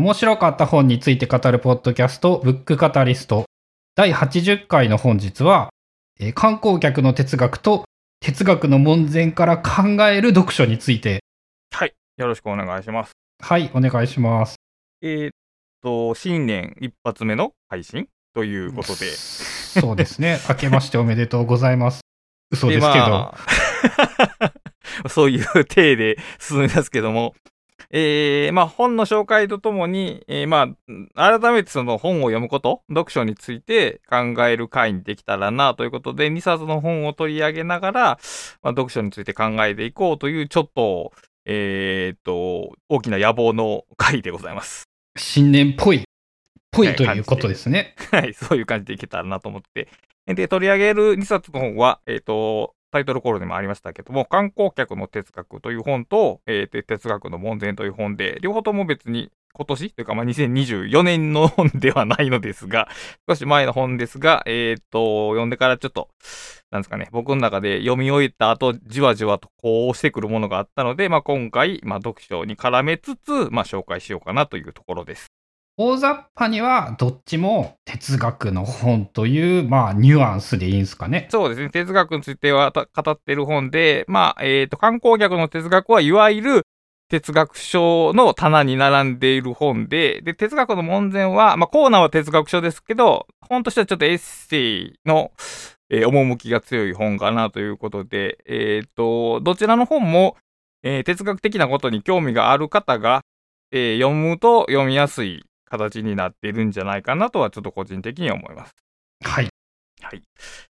面白かった本について語るポッドキャスト、ブックカタリスト。第80回の本日は、えー観光客の哲学と哲学の門前から考える読書について。はい。よろしくお願いします。はい、お願いします。えーっと、新年一発目の配信？ということで。そうですね。明けましておめでとうございます。嘘ですけど。まあ そういう体で進めますけども、えーまあ本の紹介とともに、えーまあ改めてその本を読むこと、読書について考える会にできたらなということで、2冊の本を取り上げながら、まあ、読書について考えていこうというちょっと、えーっと、大きな野望の会でございます。新年っぽい、ぽはいいということですね。はい、そういう感じでいけたらなと思って。で、取り上げる2冊の本は、えっ、と、タイトルコールでもありましたけども、観光客の哲学という本と、えー哲学の門前という本で、両方とも別に今年というか、まあ、2024年の本ではないのですが、少し前の本ですが、えっ、と、読んでからちょっと、なんですかね、僕の中で読み終えた後、じわじわとこうしてくるものがあったので、まあ、今回、まあ、読書に絡めつつ、まあ、紹介しようかなというところです。大雑把にはどっちも哲学の本という、まあ、ニュアンスでいいんですかね。そうですね。哲学については語ってる本で、まあ、えっ、と、観光客の哲学はいわゆる哲学書の棚に並んでいる本で、で、哲学の門前は、まあ、コーナーは哲学書ですけど、本としてはちょっとエッセイの、えー趣が強い本かなということで、えっ、と、どちらの本も、えー哲学的なことに興味がある方が、えー読むと読みやすい形になっているんじゃないかなとはちょっと個人的には思います。はい。はい。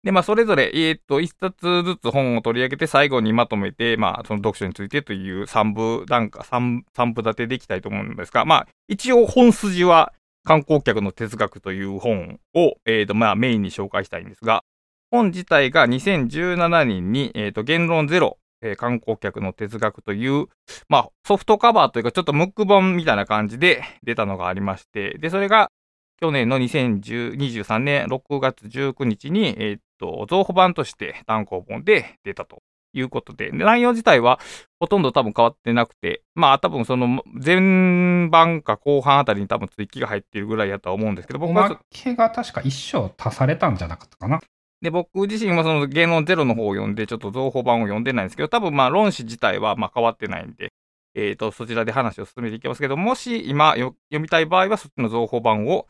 で、まあ、それぞれ、えーっと、一冊ずつ本を取り上げて、最後にまとめて、まあ、その読書についてという三部段階、三、三部立てでいきたいと思うんですが、まあ、一応本筋は、観光客の哲学という本を、えーっと、まあ、メインに紹介したいんですが、本自体が2017年に、えーっと、言論ゼロ、えー観光客の哲学という、まあ、ソフトカバーというか、ちょっとムック本みたいな感じで出たのがありまして、で、それが、去年の2023年6月19日に、えーっと、増補版として単行本で出たということで、で内容自体はほとんど多分変わってなくて、まあ多分その前版か後半あたりに多分追記が入っているぐらいやとは思うんですけど、僕はおまけが確か一章足されたんじゃなかったかな。で、僕自身はその芸能ゼロの方を読んで、ちょっと増補版を読んでないんですけど、多分まあ論旨自体はまあ変わってないんで、えっ、と、そちらで話を進めていきますけど、もし今読みたい場合は、そっちの増補版を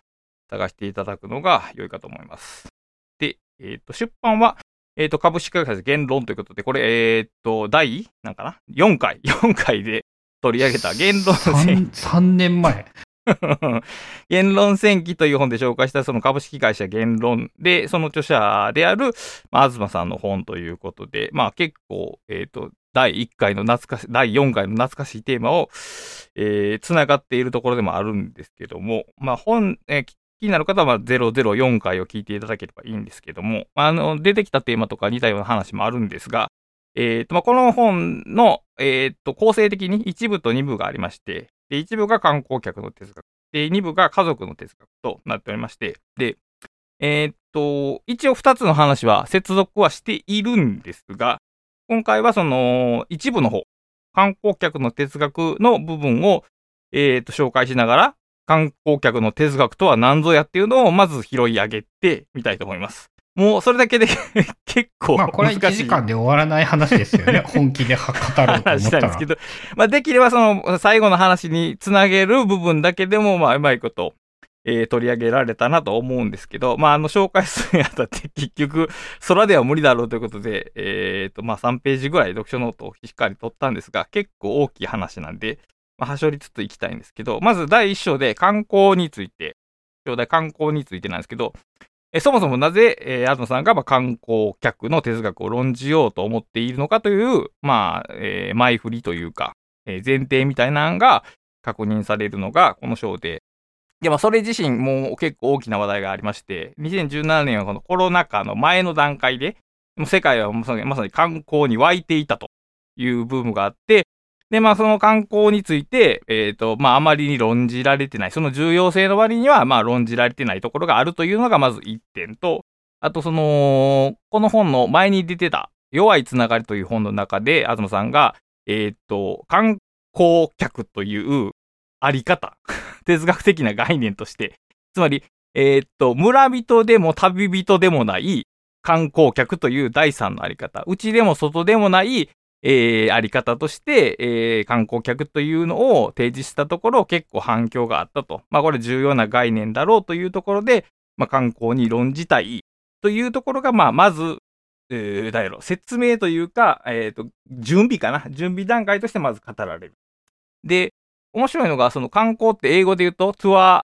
探していただくのが良いかと思います。で、えっ、と、出版は、えっ、と、株式会社言論ということで、これ、えっ、と、第、なんかな ?4 回、4回で取り上げた言論戦 3, 年前。言論戦記という本で紹介したその株式会社言論で、その著者である、まあ、東さんの本ということで、まあ結構、えっ、と、第1回の懐かし、第4回の懐かしいテーマを、えー、つながっているところでもあるんですけども、まあ本、えー気になる方は004回を聞いていただければいいんですけども、あの、出てきたテーマとか似たような話もあるんですが、えっ、と、まあ、この本の、えっ、と、構成的に1部と2部がありまして、で、1部が観光客の哲学。で、2部が家族の哲学となっておりまして、で、えーっと、一応2つの話は接続はしているんですが、今回はその一部の方、観光客の哲学の部分を、えーっと、紹介しながら、観光客の哲学とは何ぞやっていうのをまず拾い上げてみたいと思います。もうそれだけで 結構まあ、これは1難しい。時間で終わらない話ですよね。本気では語ろうと思ったら話したんですけ。ど、まあ、できればその最後の話につなげる部分だけでも、まあ、うまいこと、えー取り上げられたなと思うんですけど、まあ、あの、紹介するにあたって結局、空では無理だろうということで、えっ、と、まあ、3ページぐらい読書ノートをしっかり取ったんですが、結構大きい話なんで、まあ、はしょりつついきたいんですけど、まず第一章で観光について、章題観光についてなんですけど、えそもそもなぜ、えー、東さんがまあ観光客の哲学を論じようと思っているのかという、まあ、えー前振りというか、えー前提みたいなのが確認されるのがこの章で、で、まあ、それ自身も結構大きな話題がありまして、2017年はこのコロナ禍の前の段階で、もう世界はまさに観光に湧いていたというブームがあって、で、まあ、その観光について、えっ、と、まあ、あまりに論じられてない、その重要性の割には、まあ、論じられてないところがあるというのが、まず一点と、あと、その、この本の前に出てた、弱いつながりという本の中で、東さんが、えっ、と、観光客という、あり方、哲学的な概念として、つまり、えーっと、村人でも旅人でもない観光客という第三のあり方、うちでも外でもない、えーあり方として、えー観光客というのを提示したところ結構反響があったと。まあこれ重要な概念だろうというところで、まあ観光に論じたいというところが、まあまず、えー、だやろ、説明というか、えっ、と、準備かな。準備段階としてまず語られる。で、面白いのが、その観光って英語で言うと、トゥア、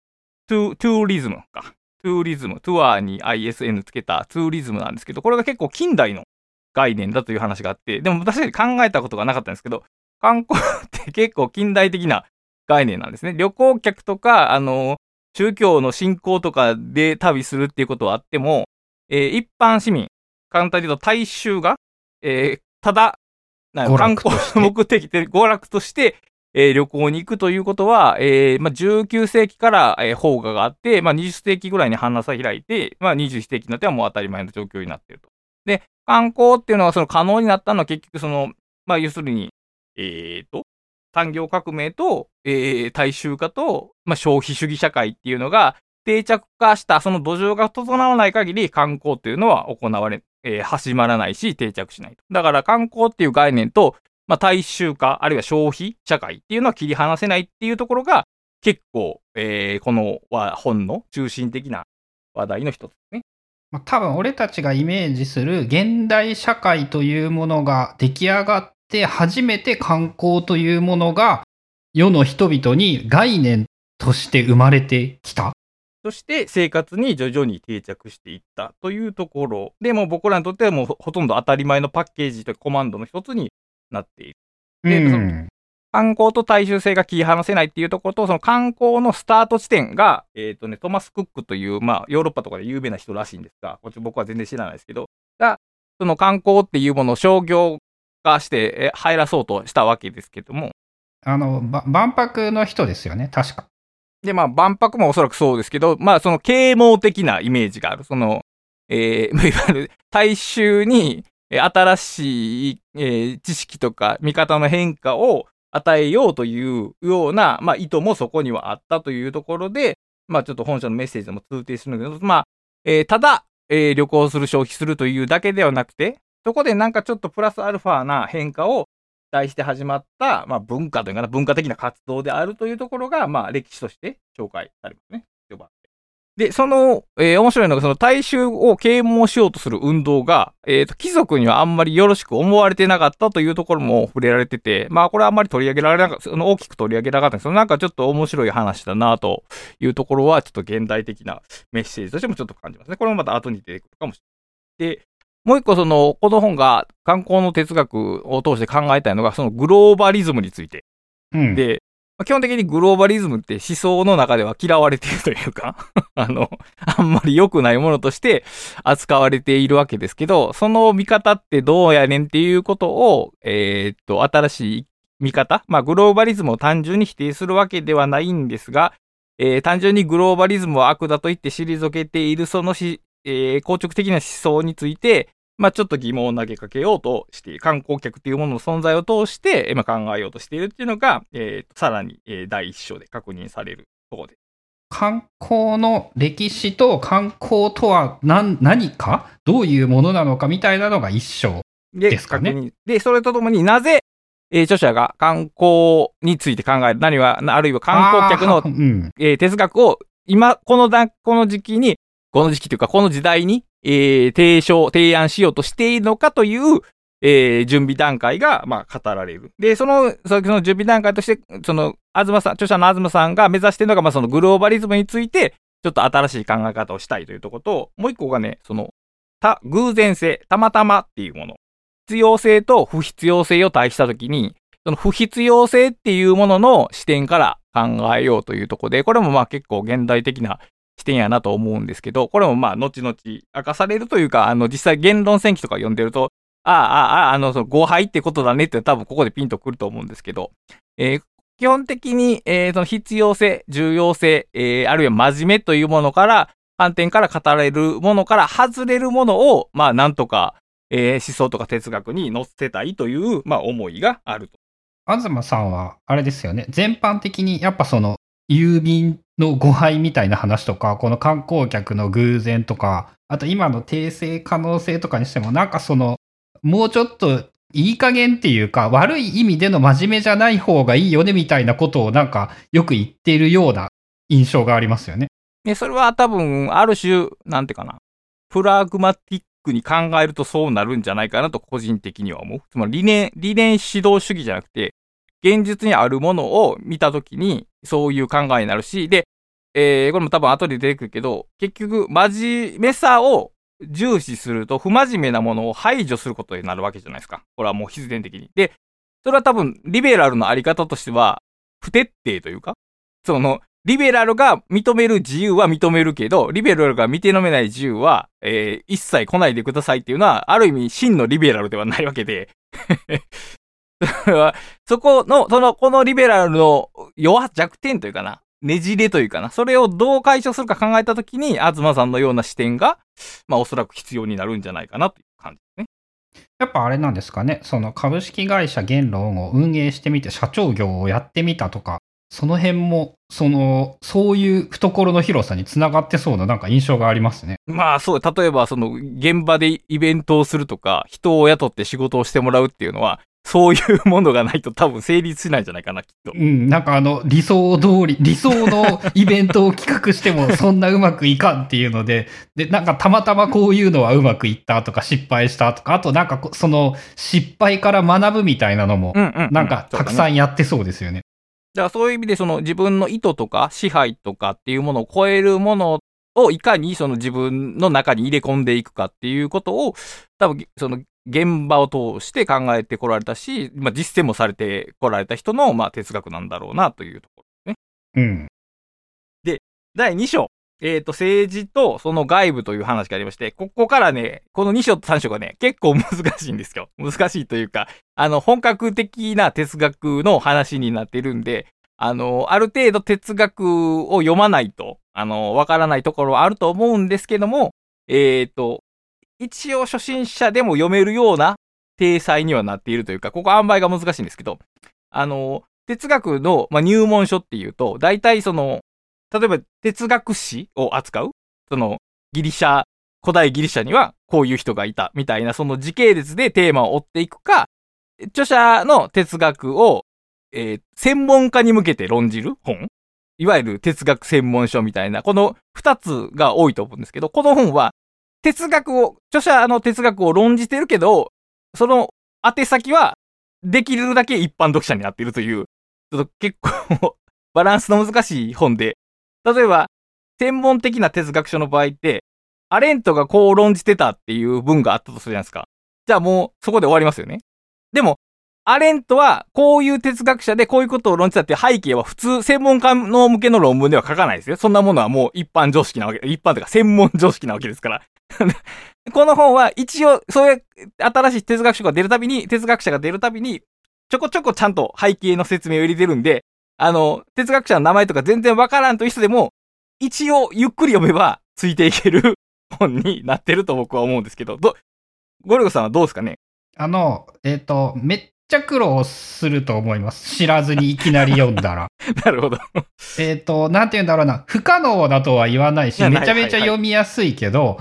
トゥ、トゥーリズムか。トゥーリズム、トゥアーに ISN つけたトゥーリズムなんですけど、これが結構近代の概念だという話があって、でも確かに考えたことがなかったんですけど、観光って結構近代的な概念なんですね。旅行客とか、あの、宗教の信仰とかで旅するっていうことはあっても、えー一般市民、簡単に言うと大衆が、えーただ、観光目的で娯楽として、えー旅行に行くということは、えーまあ、19世紀から、えー邦画があって、まあ、20世紀ぐらいに花差開いて、まあ、21世紀になってはもう当たり前の状況になっていると。で、観光っていうのがその可能になったのは結局その、まあ、要するに、えーと、産業革命と、えー大衆化と、まあ、消費主義社会っていうのが定着化した、その土壌が整わない限り観光っていうのは行われ、えー始まらないし定着しないと。だから観光っていう概念と、まあ、大衆化、あるいは消費社会っていうのは切り離せないっていうところが、結構、えーこの本の中心的な話題の一つですね。まあ、多分俺たちがイメージする現代社会というものが出来上がって初めて観光というものが世の人々に概念として生まれてきた。そして生活に徐々に定着していったというところでもう僕らにとってはもうほほとんど当たり前のパッケージというかコマンドの一つになっている。でうん観光と大衆性が切り離せないっていうところと、その観光のスタート地点が、えっ、とね、トマス・クックという、まあ、ヨーロッパとかで有名な人らしいんですが、こっち僕は全然知らないですけど、が、その観光っていうものを商業化してえ入らそうとしたわけですけども、あの、ば万博の人ですよね、確か。で、まあ、万博もおそらくそうですけど、まあ、その啓蒙的なイメージがある。その、えー、いわゆる大衆にえー新しい、えー知識とか見方の変化を与えようというような、まあ、意図もそこにはあったというところで、まあ、ちょっと本社のメッセージでも通底するんだけど、まあ、えーただ、えー旅行する、消費するというだけではなくて、そこでなんかちょっとプラスアルファな変化を期待して始まった、まあ、文化というかな、文化的な活動であるというところが、まあ、歴史として紹介されますね。で、その、えー面白いのが、その大衆を啓蒙しようとする運動が、えっ、と、貴族にはあんまりよろしく思われてなかったというところも触れられてて、まあ、これはあんまり取り上げられなかった、その大きく取り上げなかったんですけど、なんかちょっと面白い話だなというところは、ちょっと現代的なメッセージとしてもちょっと感じますね。これもまた後に出てくるかもしれない。で、もう一個その、この本が観光の哲学を通して考えたいのが、そのグローバリズムについて。うん。で、まあ基本的にグローバリズムって思想の中では嫌われているというか、あの、あんまり良くないものとして扱われているわけですけど、その見方ってどうやねんっていうことを、えーっと、新しい見方、まあ、グローバリズムを単純に否定するわけではないんですが、えー単純にグローバリズムは悪だと言って退けているそのし、えー硬直的な思想について、まあちょっと疑問を投げかけようとしている、観光客というものの存在を通して、えーまあ考えようとしているっていうのが、えーさらに、えー第一章で確認されるところです。観光の歴史と観光とは何何か？どういうものなのかみたいなのが一章。で、ですかね。で、それとともになぜ、えー著者が観光について考える、何は、あるいは観光客のうん。えー哲学を今、このだ、この時期に、この時期というか、この時代に、えー提唱、提案しようとしているのかという、えー準備段階が、まあ、語られる。で、その、その準備段階として、その、東さん、著者の東さんが目指しているのが、まあ、そのグローバリズムについて、ちょっと新しい考え方をしたいというところと、もう一個がね、その、た、偶然性、たまたまっていうもの。必要性と不必要性を対比したときに、その不必要性っていうものの視点から考えようというところで、これもまあ結構現代的な視点やなと思うんですけど、これもまあ後々明かされるというか、あの実際言論戦記とか読んでると、ああ、ああ、あの、その誤配ってことだねって多分ここでピンとくると思うんですけど、えー基本的に、えーその必要性、重要性、えーあるいは真面目というものから、観点から語られるものから外れるものを、まあなんとか、えー思想とか哲学に載せたいという、まあ思いがあると。東さんは、あれですよね。全般的に、やっぱその、郵便の誤配みたいな話とか、この観光客の偶然とか、あと今の訂正可能性とかにしても、なんかその、もうちょっといい加減っていうか、悪い意味での真面目じゃない方がいいよねみたいなことをなんかよく言っているような印象がありますよね。で、それは多分、ある種、なんていうかな、プラグマティックに考えるとそうなるんじゃないかなと個人的には思う。つまり理念、理念指導主義じゃなくて、現実にあるものを見たときに、そういう考えになるし、で、えー、これも多分後で出てくるけど、結局、真面目さを重視すると、不真面目なものを排除することになるわけじゃないですか。これはもう必然的に。で、それは多分、リベラルのあり方としては、不徹底というか、その、リベラルが認める自由は認めるけど、リベラルが認めない自由は、えー、一切来ないでくださいっていうのは、ある意味真のリベラルではないわけで そこの、その、このリベラルの弱、弱点というかな、ねじれというかな、それをどう解消するか考えたときに、東さんのような視点が、まあおそらく必要になるんじゃないかなという感じですね。やっぱあれなんですかね、その株式会社言論を運営してみて、社長業をやってみたとか、その辺も、その、そういう懐の広さにつながってそうななんか印象がありますね。まあそう、例えばその現場でイベントをするとか、人を雇って仕事をしてもらうっていうのは、そういうものがないと多分成立しないんじゃないかな、きっと。うん、なんかあの、理想通り、理想のイベントを企画してもそんなうまくいかんっていうので、で、なんかたまたまこういうのはうまくいったとか失敗したとか、あとなんかその失敗から学ぶみたいなのも、なんかたくさんやってそうですよね。だからそういう意味でその自分の意図とか支配とかっていうものを超えるものをいかにその自分の中に入れ込んでいくかっていうことを多分その現場を通して考えてこられたし、まあ、実践もされてこられた人のまあ哲学なんだろうなというところですね。うん。で、第2章。えっ、ー、と、政治とその外部という話がありまして、ここからね、この2章と3章がね、結構難しいんですよ。難しいというか、あの、本格的な哲学の話になっているんで、あの、ある程度哲学を読まないと、あの、わからないところはあると思うんですけども、えっ、ー、と、一応初心者でも読めるような体裁にはなっているというか、ここ塩梅が難しいんですけど、あの、哲学の、まあ、入門書っていうと、大体その、例えば哲学史を扱うそのギリシャ、古代ギリシャにはこういう人がいたみたいなその時系列でテーマを追っていくか、著者の哲学を、えー、専門家に向けて論じる本いわゆる哲学専門書みたいな、この二つが多いと思うんですけど、この本は哲学を、著者の哲学を論じてるけど、その宛先はできるだけ一般読者になっているという、ちょっと結構 バランスの難しい本で、例えば、専門的な哲学書の場合って、アレントがこう論じてたっていう文があったとするじゃないですか。じゃあもうそこで終わりますよね。でも、アレントはこういう哲学者でこういうことを論じたっていう背景は普通専門家の向けの論文では書かないですよ。そんなものはもう一般常識なわけ、一般というか専門常識なわけですから。この本は一応そういう新しい哲学書が出るたびに、哲学者が出るたびに、ちょこちょこちゃんと背景の説明を入れてるんで、あの、哲学者の名前とか全然わからんという人でも、一応ゆっくり読めばついていける本になってると僕は思うんですけど、ど、ゴルゴさんはどうですかね？あの、えっ、ー、と、めっちゃ苦労すると思います。知らずにいきなり読んだら。なるほど。えっと、なんて言うんだろうな。不可能だとは言わないし、めちゃめちゃ読みやすいけど、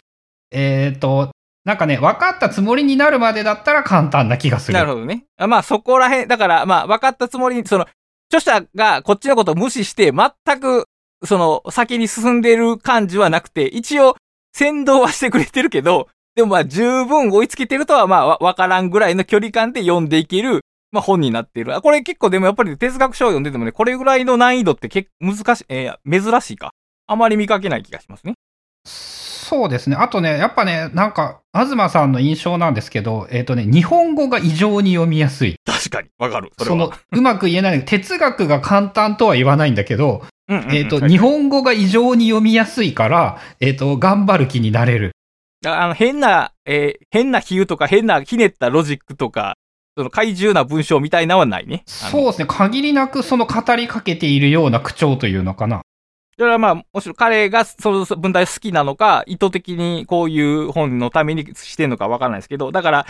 えっ、と、なんかね、分かったつもりになるまでだったら簡単な気がする。なるほどね。まあそこら辺、だからまあ分かったつもりに、その、著者がこっちのことを無視して、全く、その、先に進んでる感じはなくて、一応、先導はしてくれてるけど、でもまあ十分追いつけてるとはまあわからんぐらいの距離感で読んでいける、まあ本になっている。これ結構でもやっぱり哲学書を読んでてもね、これぐらいの難易度って結構難しい、えー、珍しいか。あまり見かけない気がしますね。そうですね。あとね、やっぱね、なんか、東さんの印象なんですけど、えっ、ー、とね、日本語が異常に読みやすい。確かに、わかる。その、うまく言えない。哲学が簡単とは言わないんだけど、えっ、と、日本語が異常に読みやすいから、えっ、ー、と、頑張る気になれる。あの、変な、えー、変な比喩とか変なひねったロジックとか、その怪獣な文章みたいなのはないね。そうですね。限りなくその語りかけているような口調というのかな。それはまあ、もちろん彼がその文体好きなのか、意図的にこういう本のためにしてんのかわからないですけど、だから、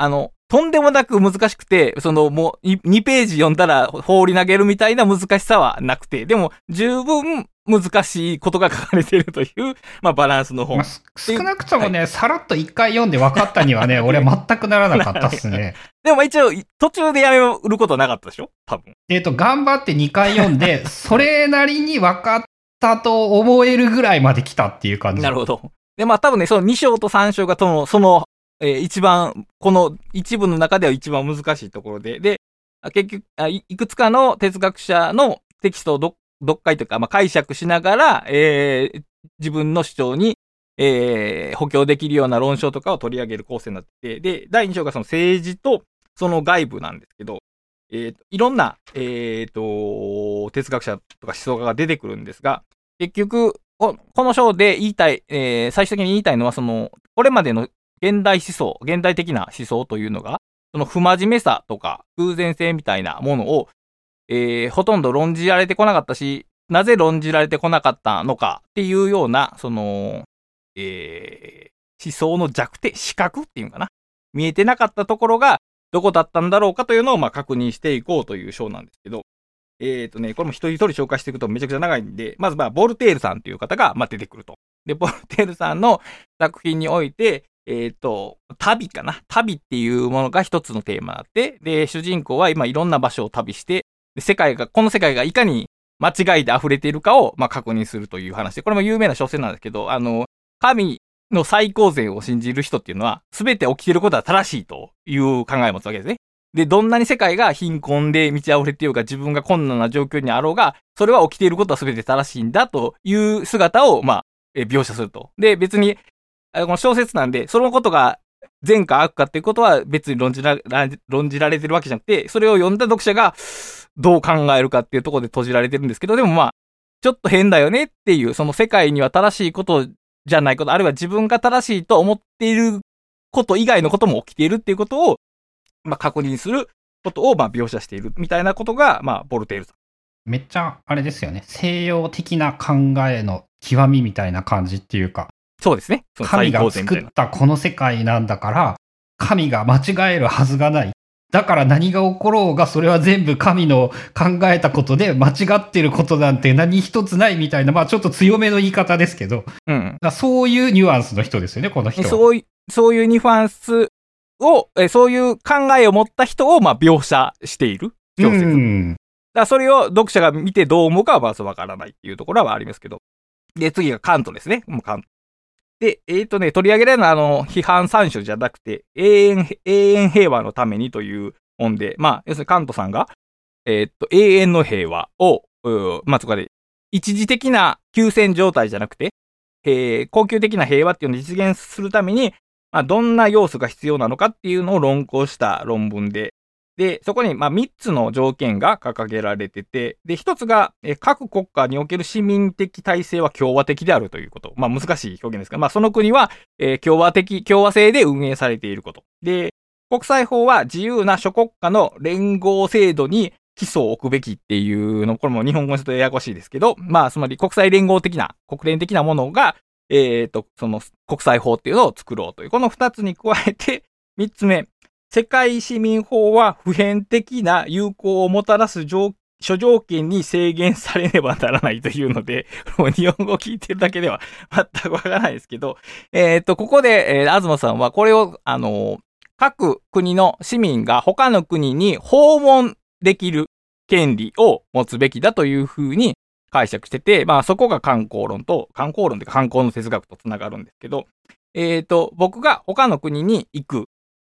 あの、とんでもなく難しくて、そのもう2ページ読んだら放り投げるみたいな難しさはなくて、でも十分難しいことが書かれているという、まあバランスの本。まあ、少なくともね、はい、さらっと一回読んで分かったにはね、俺は全くならなかったっすね。でも一応、途中でやめることなかったでしょ？多分。えっ、と、頑張って2回読んで、それなりに分かったと思えるぐらいまで来たっていう感じ。なるほど。で、まあ多分ね、その2章と3章がその、そのえー、一番、この一部の中では一番難しいところで、で、結局、いくつかの哲学者のテキストを読解というか、まあ、解釈しながら、えー、自分の主張に、えー、補強できるような論証とかを取り上げる構成になってて、で、第2章がその政治とその外部なんですけど、えー、いろんな、えー、と、哲学者とか思想家が出てくるんですが、結局、この章で言いたい、えー、最終的に言いたいのは、その、これまでの現代思想、現代的な思想というのが、その不真面目さとか偶然性みたいなものを、えー、ほとんど論じられてこなかったし、なぜ論じられてこなかったのかっていうような、その、えー、思想の弱点、視覚っていうのかな？見えてなかったところがどこだったんだろうかというのをまあ確認していこうという章なんですけど、えっ、ー、とね、これも一人一人紹介していくとめちゃくちゃ長いんで、まずまあ、ボルテールさんという方がまあ出てくると。で、ボルテールさんの作品において、えっ、ー、と、旅かな？旅っていうものが一つのテーマあって、で、主人公は今いろんな場所を旅して、世界が、この世界がいかに間違いで溢れているかを、まあ、確認するという話で、これも有名な小説なんですけど、あの、神の最高善を信じる人っていうのは、すべて起きていることは正しいという考えを持つわけですね。で、どんなに世界が貧困で満ち溢れているか、自分が困難な状況にあろうが、それは起きていることはすべて正しいんだという姿を、まあ、描写すると。で、別にこの小説なんで、そのことが善か悪かっていうことは別に論じら論じられてるわけじゃなくて、それを読んだ読者がどう考えるかっていうところで閉じられてるんですけど、でもまあ、ちょっと変だよねっていう、その世界には正しいことじゃないこと、あるいは自分が正しいと思っていること以外のことも起きているっていうことを、まあ確認することをまあ描写しているみたいなことが、まあ、ボルテールさん。めっちゃ、あれですよね。西洋的な考えの極みみたいな感じっていうか、そうですね。神が作ったこの世界なんだから、神が間違えるはずがない。だから何が起ころうが、それは全部神の考えたことで、間違ってることなんて何一つないみたいな、まあちょっと強めの言い方ですけど、うん、そういうニュアンスの人ですよね、この人そういう、そういうニュアンスを、えそういう考えを持った人を、まあ描写している小説。うん、だそれを読者が見てどう思うかはまずわからないっていうところはありますけど。で、次がカントですね。もうカント。で、えっ、ー、とね、取り上げられるのは、あの、批判三種じゃなくて、永遠、永遠平和のためにという本で、まあ、要するにカントさんが、えっ、ー、と、永遠の平和を、まあ、つまり、一時的な休戦状態じゃなくて、えー、恒久的な平和っていうのを実現するために、まあ、どんな要素が必要なのかっていうのを論考した論文で、で、そこに、まあ、3つの条件が掲げられてて、で、1つが、え各国家における市民的体制は共和的であるということ。まあ、難しい表現ですが、まあ、その国は、え、共和的、共和制で運営されていること。で、国際法は自由な諸国家の連合制度に基礎を置くべきっていうの、これも日本語にするとややこしいですけど、まあ、つまり国際連合的な、国連的なものが、えっ、ー、と、その国際法っていうのを作ろうという、この二つに加えて、三つ目、世界市民法は普遍的な有効をもたらす諸条件に制限されねばならないというので、も う日本語を聞いてるだけでは 全くわからないですけど、えっ、と、ここで、えー、東さんはこれを、あのー、各国の市民が他の国に訪問できる権利を持つべきだというふうに解釈してて、まあそこが観光論と、観光論というか観光の哲学とつながるんですけど、えっ、ー、と、僕が他の国に行く、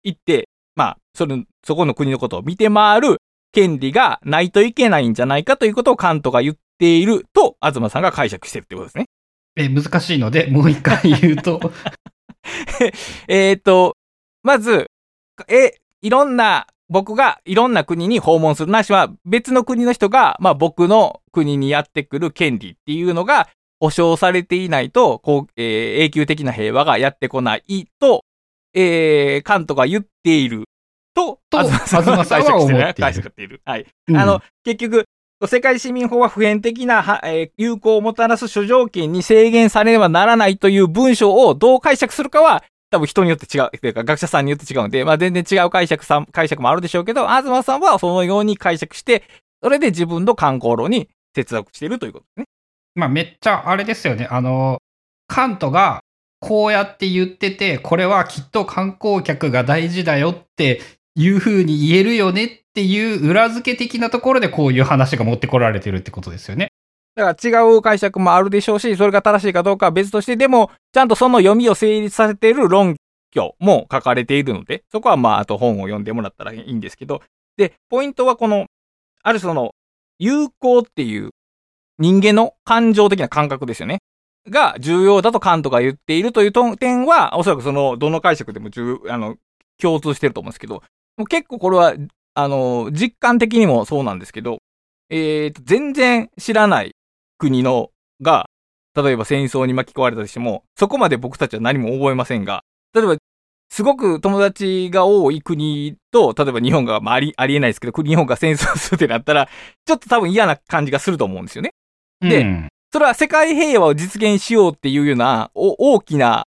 行って、まあ、その、そこの国のことを見て回る権利がないといけないんじゃないかということをカントが言っていると、東さんが解釈してるってことですね。え、難しいので、もう一回言うと。えっと、まず、え、いろんな、僕がいろんな国に訪問するなしは、別の国の人が、まあ僕の国にやってくる権利っていうのが保障されていないと、こう、えー、永久的な平和がやってこないと、えー、カントが言っていると、と、東さんは解釈してる。解釈している。はい。うん、あの、結局、世界市民法は普遍的な、えー、有効をもたらす諸条件に制限されねばならないという文章をどう解釈するかは、多分人によって違う、というか学者さんによって違うんで、まあ全然違う解釈さん、解釈もあるでしょうけど、東さんはそのように解釈して、それで自分の観光路に哲学しているということですね。まあめっちゃあれですよね。あの、カントがこうやって言ってて、これはきっと観光客が大事だよっていう風に言えるよねっていう裏付け的なところでこういう話が持ってこられてるってことですよね。だから違う解釈もあるでしょうし、それが正しいかどうかは別として、でも、ちゃんとその読みを成立させている論拠も書かれているので、そこはまあ、あと本を読んでもらったらいいんですけど、で、ポイントはこの、あるその、友好っていう人間の感情的な感覚ですよね。が重要だとカントが言っているという点は、おそらくその、どの解釈でも重、あの、共通してると思うんですけど、結構これは、あの、実感的にもそうなんですけど、えー、と、全然知らない国のが、例えば戦争に巻き込まれたとしても、そこまで僕たちは何も覚えませんが、例えば、すごく友達が多い国と、例えば日本が、まあ、あり、ありえないですけど、日本が戦争するってなったら、ちょっと多分嫌な感じがすると思うんですよね。で、うん、それは世界平和を実現しようっていうような、大きな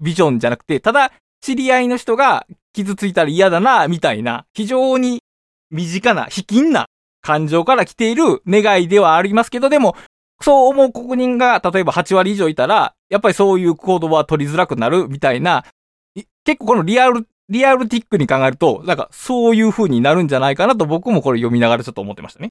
ビジョンじゃなくて、ただ、知り合いの人が傷ついたら嫌だな、みたいな、非常に身近な、卑近な感情から来ている願いではありますけど、でも、そう思う国民が、例えば8割以上いたら、やっぱりそういう行動は取りづらくなるみたいな、結構このリアル、リアルティックに考えると、なんかそういう風になるんじゃないかなと僕もこれ読みながらちょっと思ってましたね。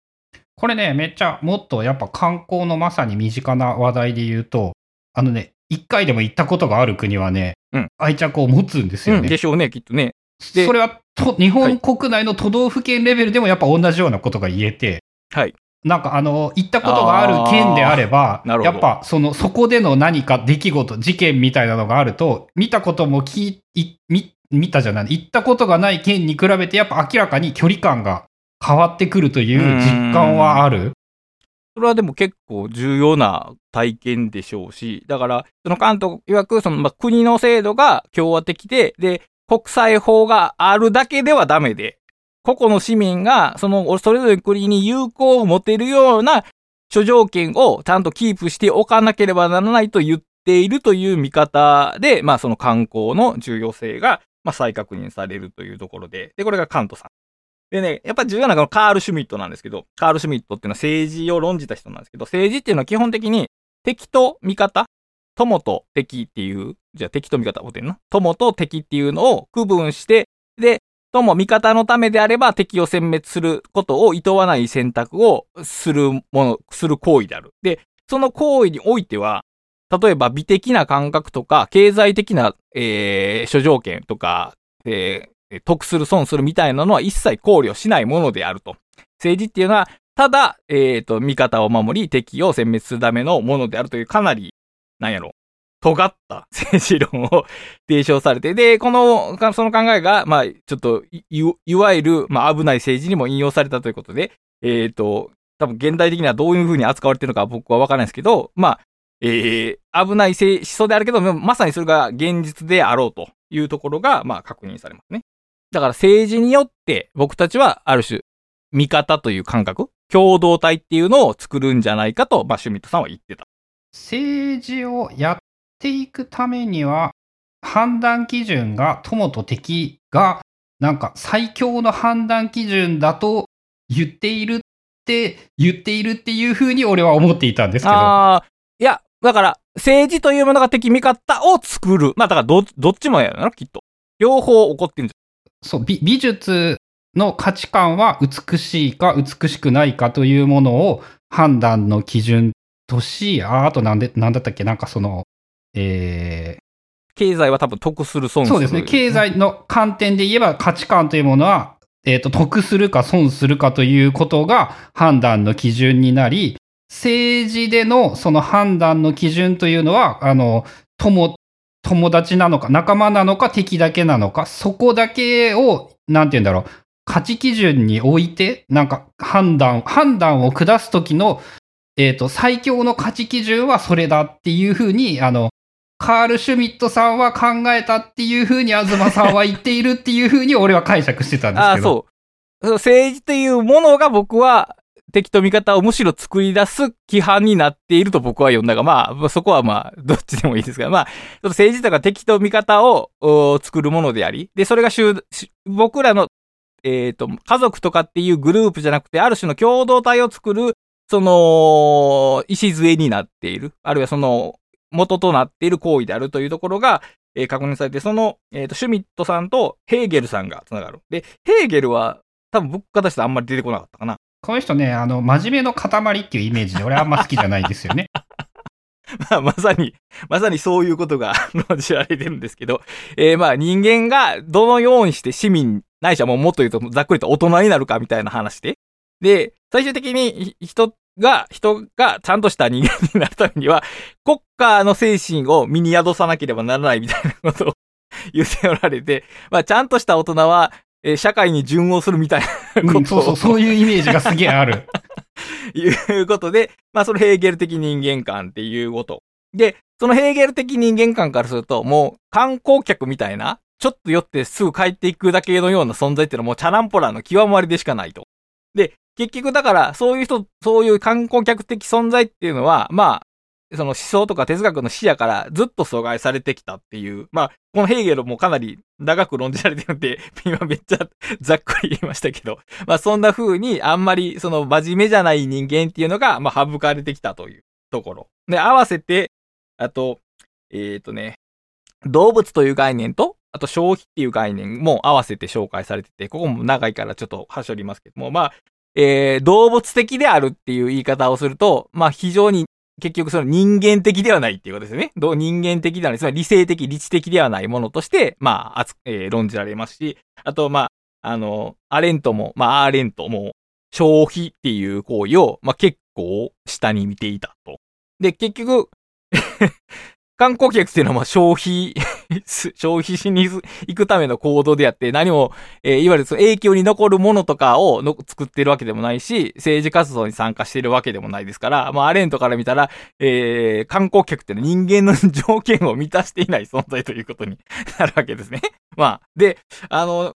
これね、めっちゃもっとやっぱ観光のまさに身近な話題で言うと、あのね、一回でも行ったことがある国はね、うん、愛着を持つんですよね。うん、でしょうね、きっとね。それはと日本国内の都道府県レベルでもやっぱ同じようなことが言えて、はい。なんかあの、行ったことがある県であれば、やっぱその、そこでの何か出来事、事件みたいなのがあると、見たことも聞い、見、見たじゃない、行ったことがない県に比べてやっぱ明らかに距離感が変わってくるという実感はある。それはでも結構重要な体験でしょうし、だから、その関東曰く、その、まあ、国の制度が共和的で、で、国際法があるだけではダメで、個々の市民が、その、それぞれ国に有効を持てるような諸条件をちゃんとキープしておかなければならないと言っているという見方で、まあその観光の重要性が、まあ再確認されるというところで、で、これがカントさん。でね、やっぱ重要なのはカール・シュミットなんですけど、カール・シュミットっていうのは政治を論じた人なんですけど、政治っていうのは基本的に敵と味方、友と敵っていう、じゃあ敵と味方をてんな。友と敵っていうのを区分して、で、友味方のためであれば敵を殲滅することを厭わない選択をするもの、する行為である。で、その行為においては、例えば美的な感覚とか、経済的な、えー、諸条件とか、えー、得する損するみたいなのは一切考慮しないものであると。政治っていうのは、ただ、えっ、ー、と、味方を守り、敵を殲滅するためのものであるという、かなりなんやろ、尖った 政治論を提唱されて、で、この、その考えが、まあ、ちょっとい、いわゆる、まあ、危ない政治にも引用されたということで、えっ、ー、と、多分現代的にはどういうふうに扱われてるのか僕はわからないですけど、まあ、えー、危ない思想であるけど、まさにそれが現実であろうというところが、まあ、確認されますね。だから政治によって僕たちはある種、味方という感覚、共同体っていうのを作るんじゃないかと、まあ、シュミットさんは言ってた。政治をやっていくためには、判断基準が友と敵が、なんか最強の判断基準だと言っているって言っているっていうふうに俺は思っていたんですけど。ああ、いや、だから、政治というものが敵味方を作る。まあだからど、どっちもやるな、きっと。両方起こってるんじゃそう、美美術の価値観は美しいか美しくないかというものを判断の基準とし、ああとなんで、なんだったっけ、なんかその、えー、経済は多分得する損する。そうですね。経済の観点で言えば価値観というものは、えっ、ー、と、得するか損するかということが判断の基準になり、政治でのその判断の基準というのは、あの、友、友達なのか、仲間なのか、敵だけなのか、そこだけを、なんて言うんだろう、価値基準において、なんか判断、判断を下すときのえっ、ー、と、最強の価値基準はそれだっていうふうに、あの、カール・シュミットさんは考えたっていうふうに、東さんは言っているっていうふうに俺は解釈してたんですけど。ああ、そう。政治というものが僕は敵と味方をむしろ作り出す規範になっていると僕は読んだが、まあ、そこはまあ、どっちでもいいですが、まあ、政治とか敵と味方を作るものであり、で、それが、僕らの、えっ、ー、と、家族とかっていうグループじゃなくて、ある種の共同体を作る、その、礎になっている、あるいはその、元となっている行為であるというところが、えー、確認されて、その、えっ、ー、と、シュミットさんとヘーゲルさんが繋がる。で、ヘーゲルは、多分僕からしたらあんまり出てこなかったかな。この人ね、あの、真面目の塊っていうイメージで俺あんま好きじゃないですよね。まあ、まさに、まさにそういうことが論じられてるんですけど、えー、まあ人間がどのようにして市民、ないしはもうもっと言うとざっくりと大人になるかみたいな話で。で、最終的に人が、人がちゃんとした人間になるためには、国家の精神を身に宿さなければならないみたいなことを 言っておられて、まあちゃんとした大人は、えー、社会に順応するみたいなことを、うん、そうそう、そういうイメージがすげえある。いうことで、まあそのヘーゲル的人間観っていうこと。で、そのヘーゲル的人間観からすると、もう観光客みたいな、ちょっと寄ってすぐ帰っていくだけのような存在っていうのはもうチャランポラの極まりでしかないと。で、結局だからそういう人、そういう観光客的存在っていうのは、まあ、その思想とか哲学の視野からずっと阻害されてきたっていう、まあ、このヘーゲルもかなり長く論じられてるんで、今めっちゃざっくり言いましたけど、まあそんな風にあんまりその真面目じゃない人間っていうのが、まあ省かれてきたというところ。で、合わせて、あと、えっ、ー、とね、動物という概念と、あと消費っていう概念も合わせて紹介されてて、ここも長いからちょっとはしょりますけども、まあ、えー、動物的であるっていう言い方をすると、まあ非常に結局その人間的ではないっていうことですよね。どう人間的ではない。つまり理性的、理知的ではないものとして、まあ、えー、論じられますし、あと、まあ、あの、アレントも、まあ、アーレントも、消費っていう行為を、まあ、結構下に見ていたと。で、結局 観光客っていうのはまあ消費 消費しに行くための行動であって、何も、えー、いわゆるその影響に残るものとかをの作ってるわけでもないし、政治活動に参加してるわけでもないですから、まあアレントから見たら、えー、観光客ってのは人間の条件を満たしていない存在ということに なるわけですね。まあ、で、あの、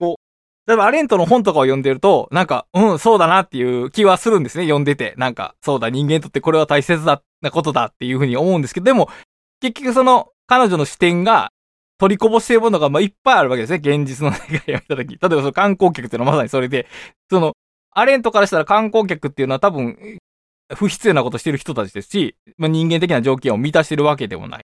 こう、例えばアレントの本とかを読んでると、なんか、うん、そうだなっていう気はするんですね、読んでて。なんか、そうだ、人間にとってこれは大切だ、なことだっていうふうに思うんですけど、でも、結局その、彼女の視点が取りこぼしているものがまあいっぱいあるわけですね。現実の世界を見たとき。例えばその観光客っていうのはまさにそれで、その、アレントからしたら観光客っていうのは多分、不必要なことしてる人たちですし、まあ、人間的な条件を満たしてるわけでもない。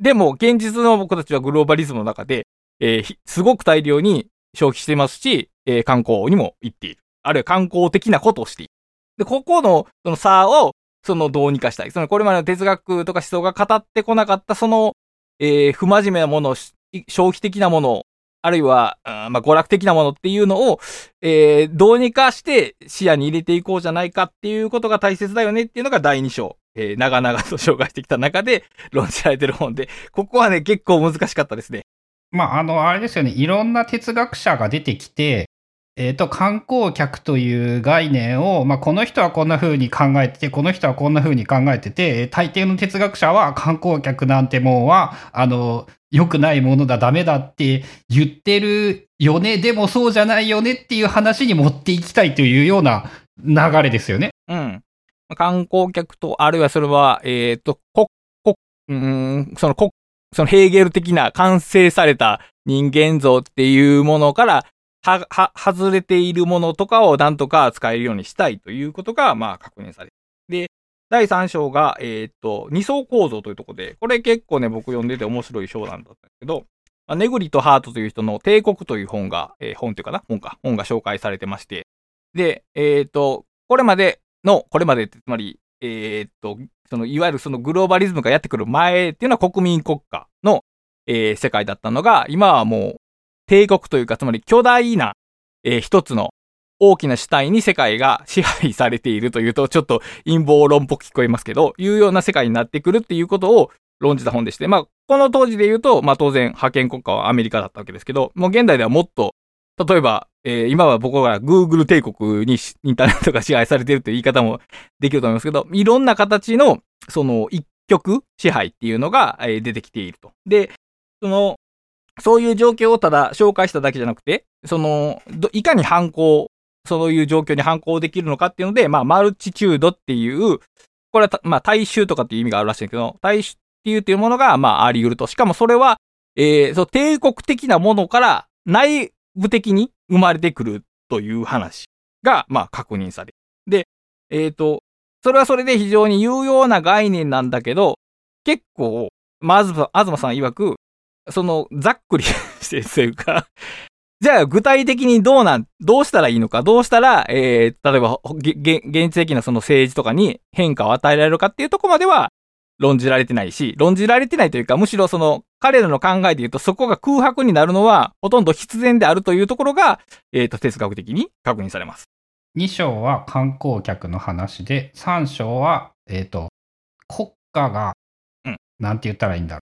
でも、現実の僕たちはグローバリズムの中で、えー、すごく大量に消費してますし、えー、観光にも行っている。あるいは観光的なことをしている。で、ここの、その差をそのどうにかしたい。そのこれまでの哲学とか思想が語ってこなかったその、えー、不真面目なもの、消費的なもの、あるいは、まあ、娯楽的なものっていうのを、えー、どうにかして視野に入れていこうじゃないかっていうことが大切だよねっていうのが第2章。えー、長々と紹介してきた中で 論じられてる本で、ここはね、結構難しかったですね。まあ、あの、あれですよね。いろんな哲学者が出てきて、えっ、ー、と、観光客という概念を、まあ、この人はこんな風に考えてて、この人はこんな風に考えてて、大抵の哲学者は観光客なんてもんは、あの、良くないものだ、ダメだって言ってるよね、でもそうじゃないよねっていう話に持っていきたいというような流れですよね。うん。観光客と、あるいはそれは、えっ、ー、と、こ、こ、うん、その、こ、そのヘーゲル的な完成された人間像っていうものから、は、は、外れているものとかをなんとか使えるようにしたいということが、まあ、確認され。で、第3章が、えー、っと、二層構造というところで、これ結構ね、僕読んでて面白い章なんだったけど、まあ、ネグリとハートという人の帝国という本が、えー、本というかな本か、本が紹介されてまして、で、えー、っと、これまでの、これまでって、つまり、えー、っと、その、いわゆるそのグローバリズムがやってくる前っていうのは国民国家の、えー、世界だったのが、今はもう帝国というか、つまり巨大な、えー、一つの大きな主体に世界が支配されているというと、ちょっと陰謀論っぽく聞こえますけど、いうような世界になってくるっていうことを論じた本でして、まあ、この当時で言うと、まあ当然、覇権国家はアメリカだったわけですけど、もう現代ではもっと、例えば、えー、今は僕は Google 帝国にインターネットが支配されているという言い方もできると思いますけど、いろんな形の、その一極支配っていうのが、えー、出てきていると。で、その、そういう状況をただ紹介しただけじゃなくて、その、いかに反抗そういう状況に反抗できるのかっていうので、まあ、マルチチュードっていう、これはまあ、大衆とかっていう意味があるらしいんだけど、大衆っていうていうものが、まあ、あり得ると。しかもそれは、えー、そう、帝国的なものから内部的に生まれてくるという話が、まあ、確認され。で、えっ、ー、と、それはそれで非常に有用な概念なんだけど、結構、まず、あずまさん曰く、その、ざっくり してるというかじゃあ具体的にどうなん、どうしたらいいのか、どうしたら、えー、例えば、現実的なその政治とかに変化を与えられるかっていうところまでは論じられてないし、論じられてないというか、むしろその、彼らの考えで言うと、そこが空白になるのは、ほとんど必然であるというところが、えっ、ー、と、哲学的に確認されます。2章は観光客の話で、3章は、えっ、ー、と、国家が、うん、なんて言ったらいいんだろう。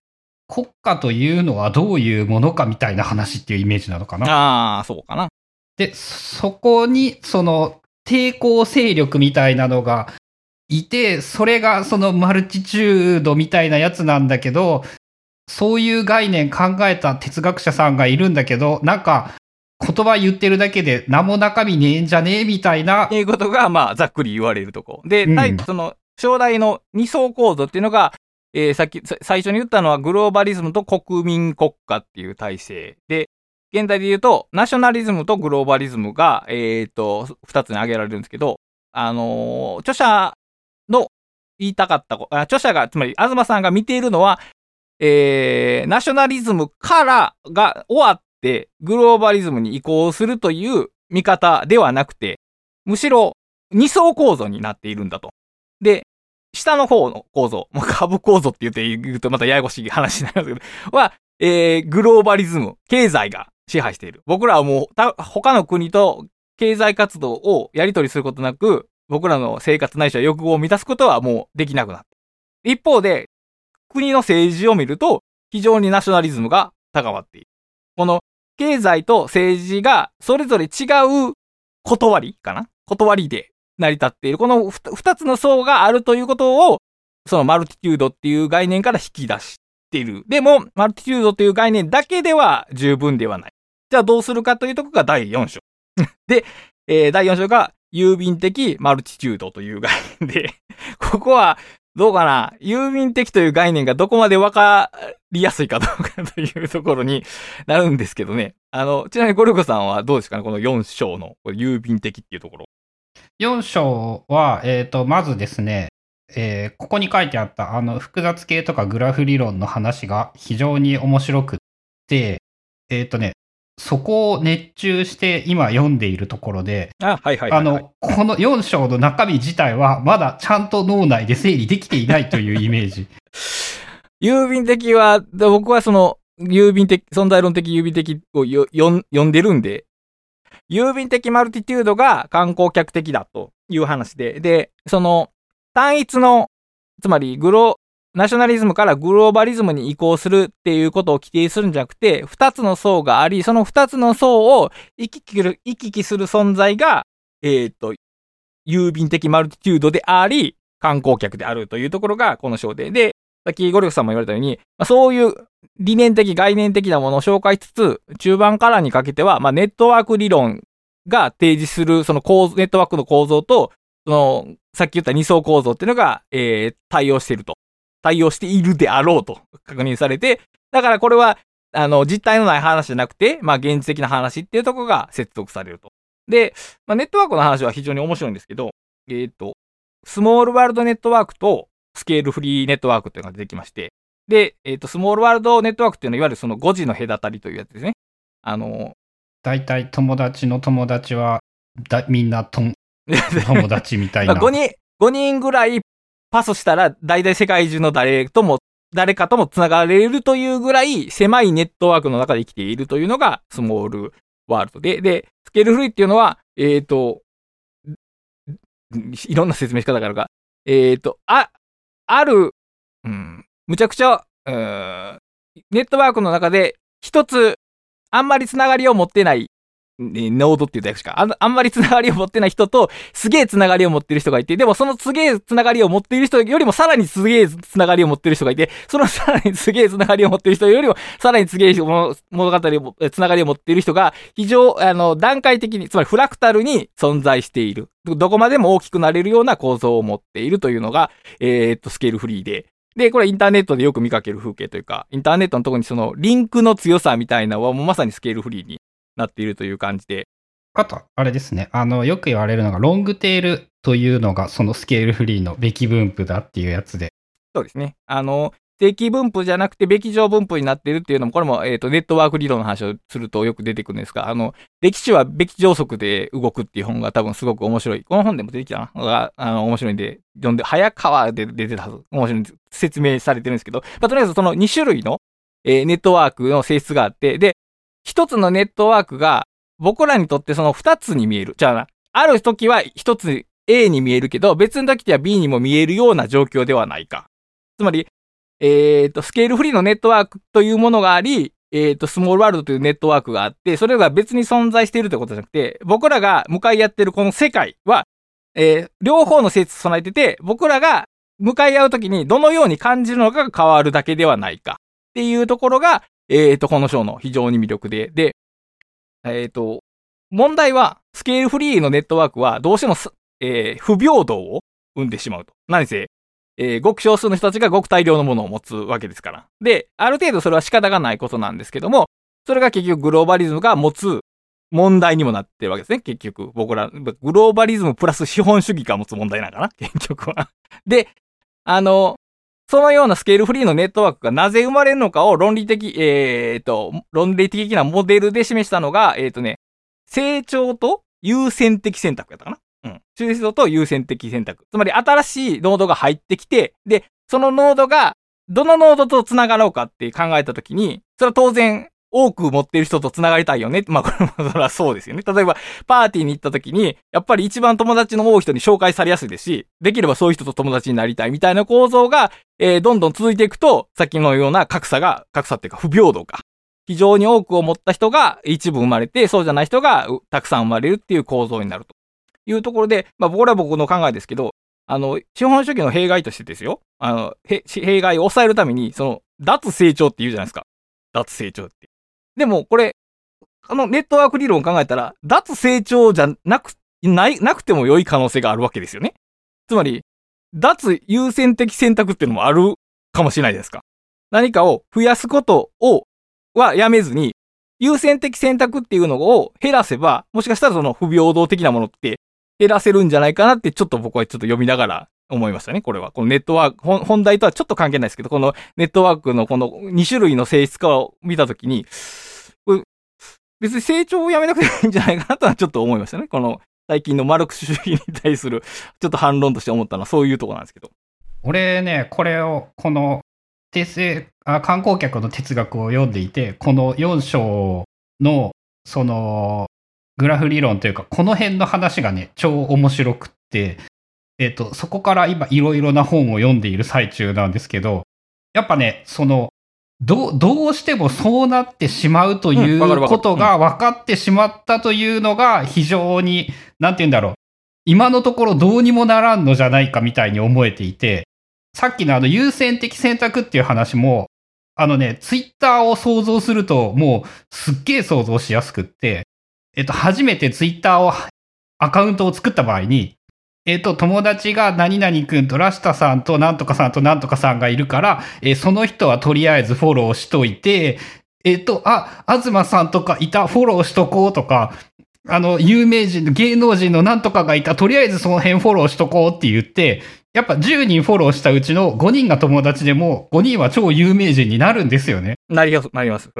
国家というのはどういうものかみたいな話っていうイメージなのかな。ああ、そうかな。で、そこに、その、抵抗勢力みたいなのがいて、それがそのマルチチュードみたいなやつなんだけど、そういう概念考えた哲学者さんがいるんだけど、なんか、言葉言ってるだけで何も中身ねえんじゃねえみたいな。っていうことが、まあ、ざっくり言われるとこ。で、うん、その、将来の二層構造っていうのが、えー、さっき、最初に言ったのはグローバリズムと国民国家っていう体制で、現代で言うと、ナショナリズムとグローバリズムが、えっ、と、二つに挙げられるんですけど、あのー、著者の言いたかったあ、著者が、つまり、東さんが見ているのは、えー、ナショナリズムからが終わって、グローバリズムに移行するという見方ではなくて、むしろ二層構造になっているんだと。で、下の方の構造、株構造って言って言うとまたややこしい話になりますけど、は、えー、グローバリズム、経済が支配している。僕らはもう、他の国と経済活動をやり取りすることなく、僕らの生活ないしは欲望を満たすことはもうできなくなった。一方で、国の政治を見ると、非常にナショナリズムが高まっている。この経済と政治がそれぞれ違う断りかな？断りで成り立っている。この二つの層があるということを、そのマルティテュードっていう概念から引き出している。でも、マルティテュードという概念だけでは十分ではない。じゃあどうするかというとこが第4章。で、えー、第4章が郵便的マルティテュードという概念で、ここはどうかな？郵便的という概念がどこまでわかりやすいかどうかというところに なるんですけどね。あの、ちなみにゴルゴさんはどうですかね？この4章の郵便的っていうところ。4章は、えっ、ー、と、まずですね、えー、ここに書いてあった、あの、複雑系とかグラフ理論の話が非常に面白くって、えっ、ー、とね、そこを熱中して今読んでいるところで、あ、はいはい、あの、この4章の中身自体はまだちゃんと脳内で整理できていないというイメージ。郵便的は、僕はその、郵便的、存在論的郵便的を読んでるんで、郵便的マルティテュードが観光客的だという話で、で、その単一の、つまりグロ、ナショナリズムからグローバリズムに移行するっていうことを規定するんじゃなくて、二つの層があり、その二つの層を行き来する、行き来する存在が、えっ、ー、と、郵便的マルティテュードであり、観光客であるというところがこの章で。で、さっきゴルフさんも言われたように、まあ、そういう理念的、概念的なものを紹介しつつ、中盤からにかけては、まあ、ネットワーク理論が提示する、その構ネットワークの構造と、その、さっき言った二層構造っていうのが、えー、対応していると。対応しているであろうと確認されて、だからこれは、あの、実体のない話じゃなくて、まあ、現実的な話っていうとこが接続されると。で、まあ、ネットワークの話は非常に面白いんですけど、えっ、と、スモールワールドネットワークとスケールフリーネットワークっていうのが出てきまして、で、えっ、ー、と、スモールワールドネットワークっていうのは、いわゆるその5時の隔たりというやつですね。あの、大体友達の友達は、だみんなと友達みたいな。5人、5人ぐらいパスしたら、大体世界中の誰とも、誰かとも繋がれるというぐらい狭いネットワークの中で生きているというのがスモールワールドで、で、スケールフリーっていうのは、えっ、ー、と、いろんな説明仕方があるが、えっ、ー、と、あ、ある、うん、むちゃくちゃ、うん、ネットワークの中で一つあんまりつながりを持ってないねノードって言ったやつか。ああんまりつながりを持ってない人と、すげえつながりを持ってる人がいて、でもそのすげえつながりを持っている人よりもさらにすげえつながりを持ってる人がいて、そのさらにすげえつながりを持ってる人よりも、さらにすげえ物語を、つながりを持っている人が、非常、あの、段階的に、つまりフラクタルに存在している。どこまでも大きくなれるような構造を持っているというのが、えー、っと、スケールフリーで、で、これインターネットでよく見かける風景というか、インターネットのとこにそのリンクの強さみたいなのはもうまさにスケールフリーになっているという感じで。あと、あれですね。あの、よく言われるのが、ロングテールというのがそのスケールフリーのべき分布だっていうやつで。そうですね。あの、定期分布じゃなくて、べき上分布になっているっていうのも、これも、えっ、ー、と、ネットワーク理論の話をするとよく出てくるんですが、あの、歴史はべき上速で動くっていう本が多分すごく面白い。この本でも出てきたな。が、あの、面白いんで、読んで、早川で出てたはず。面白い説明されてるんですけど、まあ、とりあえずその2種類の、えー、ネットワークの性質があって、で、一つのネットワークが、僕らにとってその二つに見える。じゃあな、ある時は一つ A に見えるけど、別の時は B にも見えるような状況ではないか。つまり、えっ、ー、と、スケールフリーのネットワークというものがあり、えっ、ー、と、スモールワールドというネットワークがあって、それが別に存在しているということじゃなくて、僕らが向かい合っているこの世界は、えー、両方の性質を備えてて、僕らが向かい合うときにどのように感じるのかが変わるだけではないか。っていうところが、えっ、ー、と、この章の非常に魅力で、で、えっ、ー、と、問題は、スケールフリーのネットワークはどうしても、えー、不平等を生んでしまうと。何せ、えー、ごく少数の人たちがごく大量のものを持つわけですから。で、ある程度それは仕方がないことなんですけども、それが結局グローバリズムが持つ問題にもなってるわけですね。結局、僕ら、グローバリズムプラス資本主義が持つ問題なんかな結局は。で、あの、そのようなスケールフリーのネットワークがなぜ生まれるのかを論理的、えっ、と、論理的なモデルで示したのが、えっ、とね、成長と優先的選択やったかな？うん。中節と優先的選択。つまり新しいノードが入ってきて、で、そのノードがどのノードと繋がろうかって考えたときに、それは当然多く持ってる人と繋がりたいよね。まあこれもそれはそうですよね。例えばパーティーに行った時に、やっぱり一番友達の多い人に紹介されやすいですし、できればそういう人と友達になりたいみたいな構造が、えー、どんどん続いていくと、さっきのような格差が、格差っていうか不平等か。非常に多くを持った人が一部生まれて、そうじゃない人がたくさん生まれるっていう構造になると。いうところで、まあ、僕らは僕の考えですけど、あの、資本主義の弊害としてですよ。あの、弊害を抑えるために、その、脱成長って言うじゃないですか。脱成長って。でも、これ、あの、ネットワーク理論を考えたら、脱成長じゃなく、ない、なくても良い可能性があるわけですよね。つまり、脱優先的選択っていうのもあるかもしれないですか。何かを増やすことを、はやめずに、優先的選択っていうのを減らせば、もしかしたらその不平等的なものって減らせるんじゃないかなって、ちょっと僕はちょっと読みながら思いましたね、これは。このネットワーク、本題とはちょっと関係ないですけど、このネットワークのこの2種類の性質化を見たときに、別に成長をやめなくていいんじゃないかなとはちょっと思いましたね。この最近のマルクス主義に対するちょっと反論として思ったのはそういうとこなんですけど。俺ね、これを、この、訂正あ、観光客の哲学を読んでいて、この4章の、その、グラフ理論というか、この辺の話がね、超面白くって、えっ、ー、と、そこから今いろいろな本を読んでいる最中なんですけど、やっぱね、その、どどうしてもそうなってしまうということが分かってしまったというのが非常に、なんて言うんだろう。今のところどうにもならんのじゃないかみたいに思えていて、さっきのあの優先的選択っていう話も、あのね、ツイッターを想像するともうすっげえ想像しやすくって、えっと、初めてツイッターを、アカウントを作った場合に、えっと、友達が何々くんとラシタさんとなんとかさんとなんとかさんがいるから、えー、その人はとりあえずフォローしといて、えっと、あ、東さんとかいた、フォローしとこうとか、あの、有名人、芸能人のなんとかがいた、とりあえずその辺フォローしとこうって言って、やっぱ10人フォローしたうちの5人が友達でも、5人は超有名人になるんですよね。なります、なります。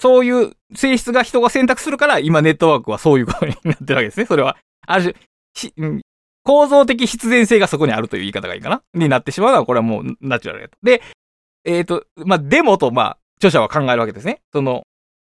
そういう性質が人が選択するから、今ネットワークはそういうことになってるわけですね。それは。ある種、構造的必然性がそこにあるという言い方がいいかな？になってしまうのは、これはもうナチュラルやと。で、えっ、ー、と、まあ、デモと、まあ、著者は考えるわけですね。その、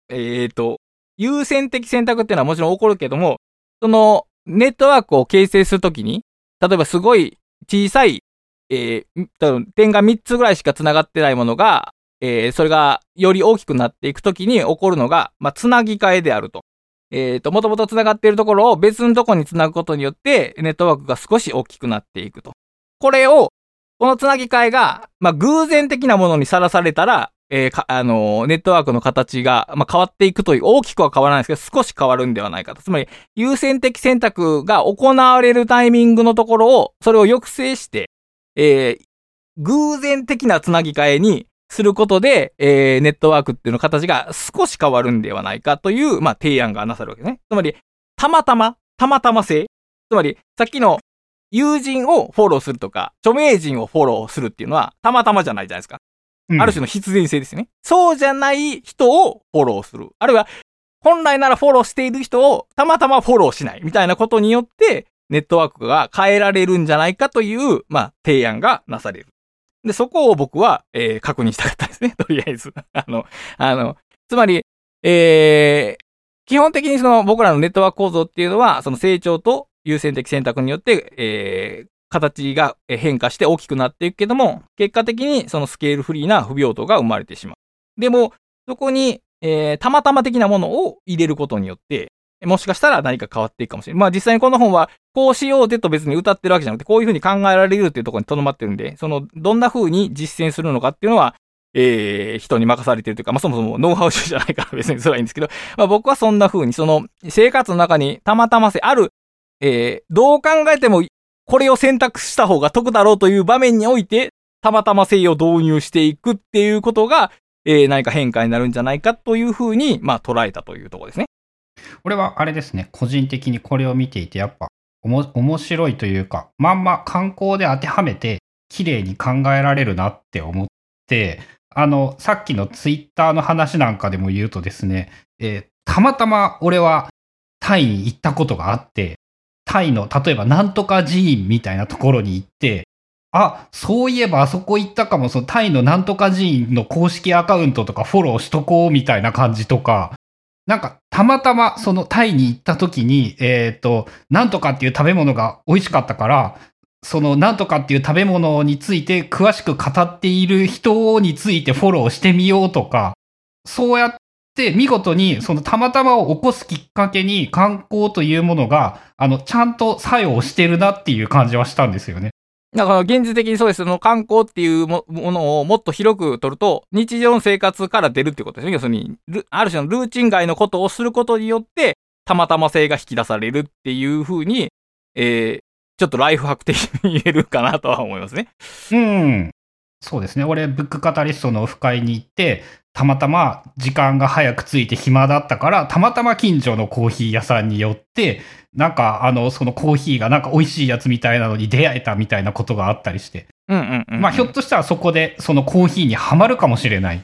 えっ、ー、と、優先的選択っていうのはもちろん起こるけども、その、ネットワークを形成するときに、例えばすごい小さい、えー、点が3つぐらいしか繋がってないものが、えー、それがより大きくなっていくときに起こるのが、まあ、つなぎ替えであると。えっ、と、もともと繋がっているところを別のところに繋ぐことによって、ネットワークが少し大きくなっていくと。これを、この繋ぎ替えが、まあ、偶然的なものにさらされたら、えーか、あのーネットワークの形が、まあ、変わっていくという、大きくは変わらないですけど、少し変わるんではないかと。つまり、優先的選択が行われるタイミングのところを、それを抑制して、えー偶然的な繋ぎ替えにすることで、えーネットワークっていうの形が少し変わるんではないかという、まあ、提案がなされるわけですね。つまり、たまたま、たまたま性。つまり、さっきの友人をフォローするとか、著名人をフォローするっていうのは、たまたまじゃないじゃないですか。うんある種の必然性ですね。そうじゃない人をフォローする。あるいは、本来ならフォローしている人をたまたまフォローしないみたいなことによって、ネットワークが変えられるんじゃないかという、まあ、提案がなされる。で、そこを僕は、えー確認したかったですね。とりあえず。あの、あの、つまり、えー基本的にその僕らのネットワーク構造っていうのは、その成長と優先的選択によって、えー形が変化して大きくなっていくけども、結果的にそのスケールフリーな不平等が生まれてしまう。でも、そこに、えーたまたま的なものを入れることによって、もしかしたら何か変わっていくかもしれない。まあ実際にこの本は、こうしようぜと別に歌ってるわけじゃなくて、こういうふうに考えられるっていうところに留まってるんで、その、どんな風に実践するのかっていうのは、えー人に任されてるというか、まあそもそもノウハウ集じゃないから別にそれはいいんですけど、まあ僕はそんな風に、その、生活の中にたまたませ、ある、えーどう考えても、これを選択した方が得だろうという場面において、たまたま性を導入していくっていうことが、えー何か変化になるんじゃないかという風に、まあ捉えたというところですね。俺はあれですね、個人的にこれを見ていて、やっぱ、おも面白いというか、まんま観光で当てはめて、綺麗に考えられるなって思って、あの、さっきのツイッターの話なんかでも言うとですね、えーたまたま俺はタイに行ったことがあって、タイの、例えばなんとか寺院みたいなところに行って、あ、そういえばあそこ行ったかも、そのタイのなんとか寺院の公式アカウントとかフォローしとこうみたいな感じとか、なんか、たまたま、その、タイに行った時に、えっ、と、なんとかっていう食べ物が美味しかったから、その、なんとかっていう食べ物について詳しく語っている人についてフォローしてみようとか、そうやって見事に、その、たまたまを起こすきっかけに観光というものが、あの、ちゃんと作用してるなっていう感じはしたんですよね。だから現実的にそうです。その観光っていうものをもっと広く取ると、日常の生活から出るってことですね。要するに、ある種のルーチン外のことをすることによって、たまたま性が引き出されるっていうふうに、えー、ちょっとライフハック的に言えるかなとは思いますね。うん。そうですね。俺、ブックカタリストのオフ会に行って、たまたま時間が早く着いて暇だったから、たまたま近所のコーヒー屋さんに寄って、なんか、あの、そのコーヒーがなんか美味しいやつみたいなのに出会えたみたいなことがあったりして。うんうんうん、まあ、ひょっとしたらそこでそのコーヒーにはまるかもしれない。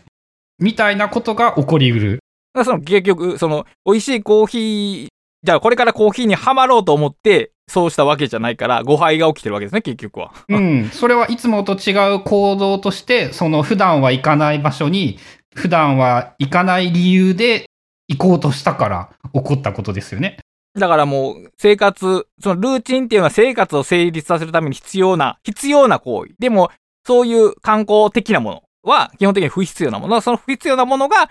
みたいなことが起こりうる。その結局、その、美味しいコーヒー、じゃあこれからコーヒーにはまろうと思って、そうしたわけじゃないから、誤配が起きてるわけですね、結局は。うん。それはいつもと違う行動として、その普段は行かない場所に、普段は行かない理由で行こうとしたから起こったことですよね。だからもう、生活、そのルーチンっていうのは生活を成立させるために必要な、必要な行為。でも、そういう観光的なものは、基本的に不必要なもの。その不必要なものが、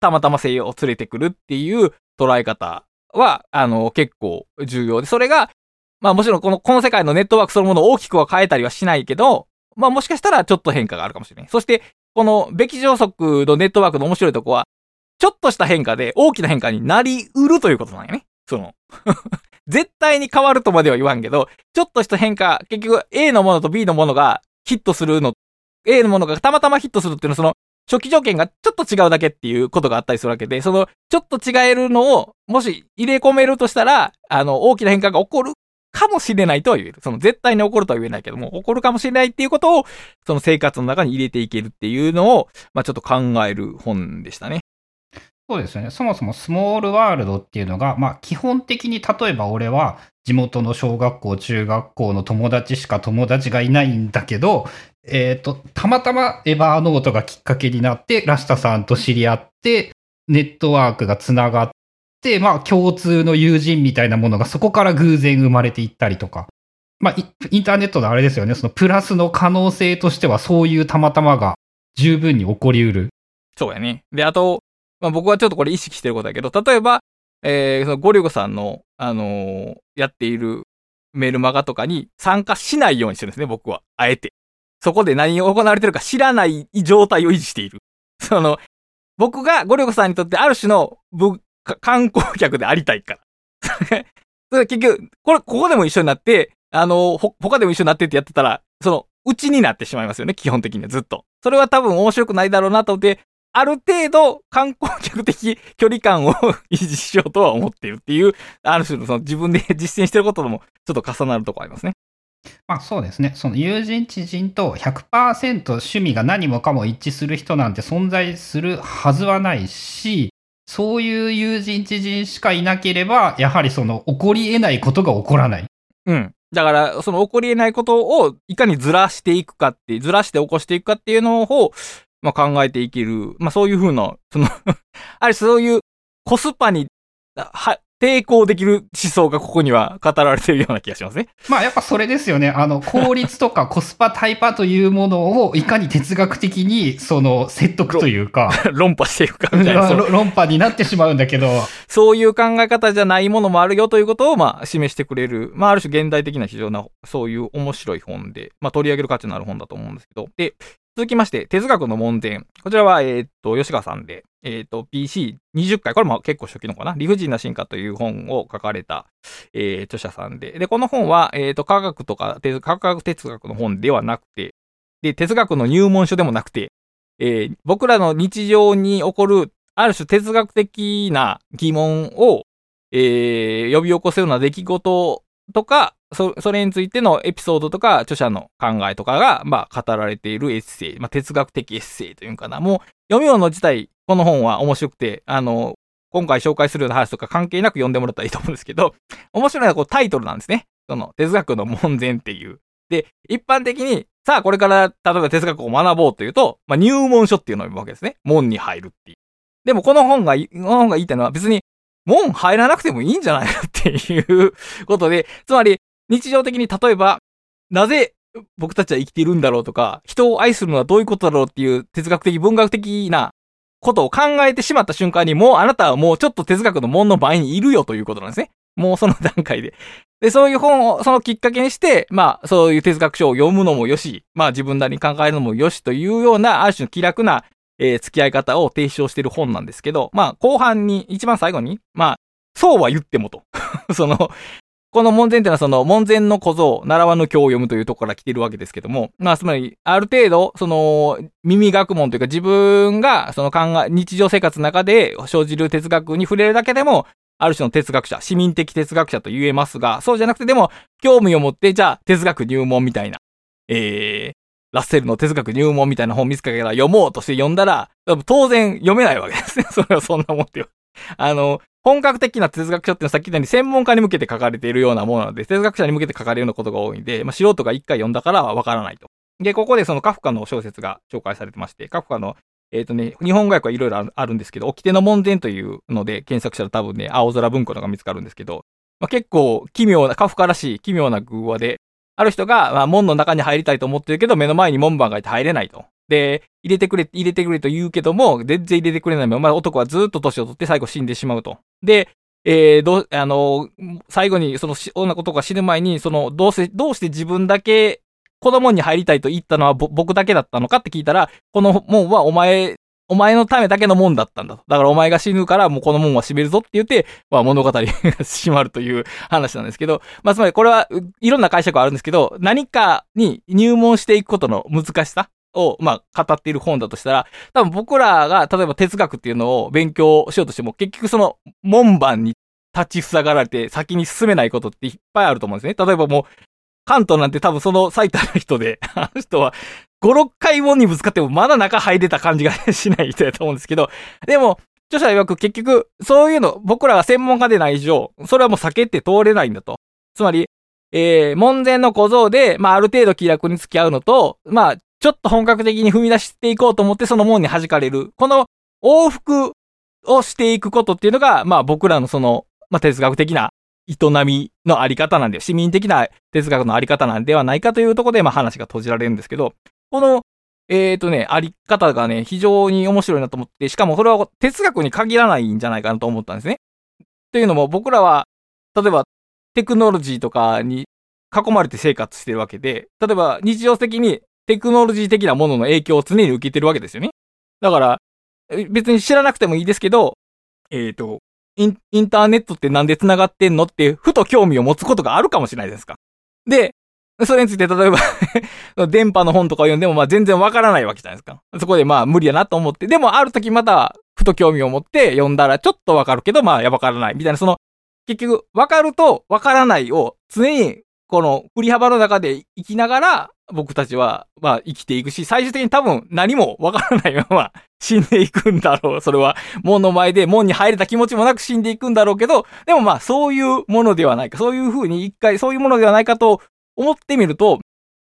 たまたま性を連れてくるっていう捉え方は、あの、結構重要で、それが、まあもちろんこの、この世界のネットワークそのものを大きくは変えたりはしないけど、まあもしかしたらちょっと変化があるかもしれない。そして、この、べき上速のネットワークの面白いとこは、ちょっとした変化で大きな変化になりうるということなんよね。その、絶対に変わるとまでは言わんけど、ちょっとした変化、結局 A のものと B のものがヒットするの、A のものがたまたまヒットするっていうのはその、初期条件がちょっと違うだけっていうことがあったりするわけで、その、ちょっと違えるのを、もし入れ込めるとしたら、あの、大きな変化が起こるかもしれないとは言える。その、絶対に起こるとは言えないけども、起こるかもしれないっていうことを、その生活の中に入れていけるっていうのを、まあちょっと考える本でしたね。そうですよね。そもそもスモールワールドっていうのが、まあ基本的に例えば俺は地元の小学校、中学校の友達しか友達がいないんだけど、えっ、と、たまたまエバーノートがきっかけになって、ラシタさんと知り合って、ネットワークがつながって、まあ共通の友人みたいなものがそこから偶然生まれていったりとか。まあインターネットのあれですよね。そのプラスの可能性としてはそういうたまたまが十分に起こりうる。そうやね。で、あと、まあ僕はちょっとこれ意識してることだけど、例えば、えー、そのゴリゴさんの、あのーやっているメールマガとかに参加しないようにしてるんですね、僕は。あえて。そこで何が行われてるか知らない状態を維持している。その、僕がゴリゴさんにとってある種の 観光客でありたいから。それ結局、これ、ここでも一緒になって、あの、ほ、他でも一緒になってってやってたら、その、うちになってしまいますよね、基本的にはずっと。それは多分面白くないだろうなと思って、ある程度観光客的距離感を 維持しようとは思っているっていう、ある種のその自分で実践してることともちょっと重なるとこありますね。まあそうですね。その友人知人と100%趣味が何もかも一致する人なんて存在するはずはないし、そういう友人知人しかいなければ、やはりその起こり得ないことが起こらない。うん。だから、その起こり得ないことをいかにずらしていくかって、ずらして起こしていくかっていうのを、まあ、考えていける。まあ、そういうふうな、その あれ、そういうコスパに、は、抵抗できる思想がここには語られているような気がしますね。まあやっぱそれですよね。あの、効率とか コスパタイパというものをいかに哲学的にその説得というか、論破していくかみたいな。論破になってしまうんだけど、そういう考え方じゃないものもあるよということを、まあ、示してくれる、まあ、ある種現代的な非常な、そういう面白い本で、まあ、取り上げる価値のある本だと思うんですけど、で、続きまして、哲学の門前。こちらは、えーっと、吉川さんで、えーっと、PC20 回、これも結構初期のかな理不尽な進化という本を書かれた、えー、著者さんで。で、この本は、えーと、科学とか、科学哲学の本ではなくて、で、哲学の入門書でもなくて、えー僕らの日常に起こる、ある種哲学的な疑問を、えー呼び起こすような出来事とか、そ、それについてのエピソードとか、著者の考えとかが、まあ、語られているエッセイ、まあ、哲学的エッセイというかな。もう、読み物自体、この本は面白くて、あの、今回紹介するような話とか関係なく読んでもらったらいいと思うんですけど、面白いのはこうタイトルなんですね。その、哲学の門前っていう。で、一般的に、さあこれから、例えば哲学を学ぼうというと、まあ、入門書っていうのを読むわけですね。門に入るっていう。でもこの本が、この本が言いたいのは別に、門入らなくてもいいんじゃないの？っていうことで、つまり、日常的に例えば、なぜ僕たちは生きているんだろうとか、人を愛するのはどういうことだろうっていう哲学的、文学的なことを考えてしまった瞬間に、もうあなたはもうちょっと哲学の門の前にいるよということなんですね。もうその段階で。で、そういう本を、そのきっかけにして、まあ、そういう哲学書を読むのもよし、まあ自分なりに考えるのもよしというような、ある種の気楽な、えー付き合い方を提唱している本なんですけど、まあ、後半に、一番最後に、まあ、そうは言ってもと。その、この門前っていうのはその門前の小僧、習わぬ教を読むというところから来てるわけですけども、まあつまり、ある程度、その、耳学問というか自分がその考え、日常生活の中で生じる哲学に触れるだけでも、ある種の哲学者、市民的哲学者と言えますが、そうじゃなくてでも、興味を持って、じゃあ哲学入門みたいな、えー、ラッセルの哲学入門みたいな本見つけたら読もうとして読んだら、当然読めないわけですね。それはそんなもんってよ。あの、本格的な哲学書っていうのはさっき言ったように専門家に向けて書かれているようなものなので、哲学者に向けて書かれるようなことが多いんで、まあ、素人が一回読んだからはわからないと。で、ここでそのカフカの小説が紹介されてまして、カフカの、えっ、とね、日本語訳はいろいろあるんですけど、掟の門前というので検索したら多分ね、青空文庫のが見つかるんですけど、まあ、結構奇妙な、カフカらしい奇妙な偶話で、ある人が、まあ、門の中に入りたいと思ってるけど、目の前に門番がいて入れないと。で、入れてくれ、入れてくれと言うけども、全然入れてくれないまま、男はずっと年を取って最後死んでしまうと。で、えー、どう、あの、最後に、そのし、女男が死ぬ前に、その、どうせ、どうして自分だけ、子供に入りたいと言ったのはぼ僕だけだったのかって聞いたら、この門はお前、お前のためだけの門だったんだと。だからお前が死ぬからもうこの門は閉めるぞって言って、まあ物語が閉まるという話なんですけど、まあつまりこれは、いろんな解釈はあるんですけど、何かに入門していくことの難しさを、まあ語っている本だとしたら、多分僕らが例えば哲学っていうのを勉強しようとしても、結局その門番に立ち塞がられて先に進めないことっていっぱいあると思うんですね。例えばもう、関東なんて多分その最多な人で、あの人は5、6回門にぶつかってもまだ中入れた感じがしない人だと思うんですけど、でも、著者曰く結局、そういうの、僕らが専門家でない以上、それはもう避けて通れないんだと。つまり、えー、門前の小僧で、まあある程度気楽に付き合うのと、まあ、ちょっと本格的に踏み出していこうと思ってその門に弾かれる。この往復をしていくことっていうのが、まあ僕らのその、まあ哲学的な営みのあり方なんで、市民的な哲学のあり方なんではないかというところで、まあ話が閉じられるんですけど、この、えっ、とね、あり方がね、非常に面白いなと思って、しかもそれは哲学に限らないんじゃないかなと思ったんですね。というのも僕らは、例えばテクノロジーとかに囲まれて生活してるわけで、例えば日常的にテクノロジー的なものの影響を常に受けてるわけですよね。だから、別に知らなくてもいいですけど、えっ、ー、とイン、インターネットってなんで繋がってんのって、ふと興味を持つことがあるかもしれないですか。で、それについて例えば 電波の本とか読んでもまあ全然わからないわけじゃないですか。そこでまあ無理やなと思って、でもある時またふと興味を持って読んだらちょっとわかるけどまあやわからないみたいな、その結局わかるとわからないを常にこの振り幅の中で生きながら僕たちはまあ生きていくし、最終的に多分何もわからない まま死んでいくんだろう。それは門の前で門に入れた気持ちもなく死んでいくんだろうけど、でもまあそういうものではないか。そういうふうに一回そういうものではないかと思ってみると、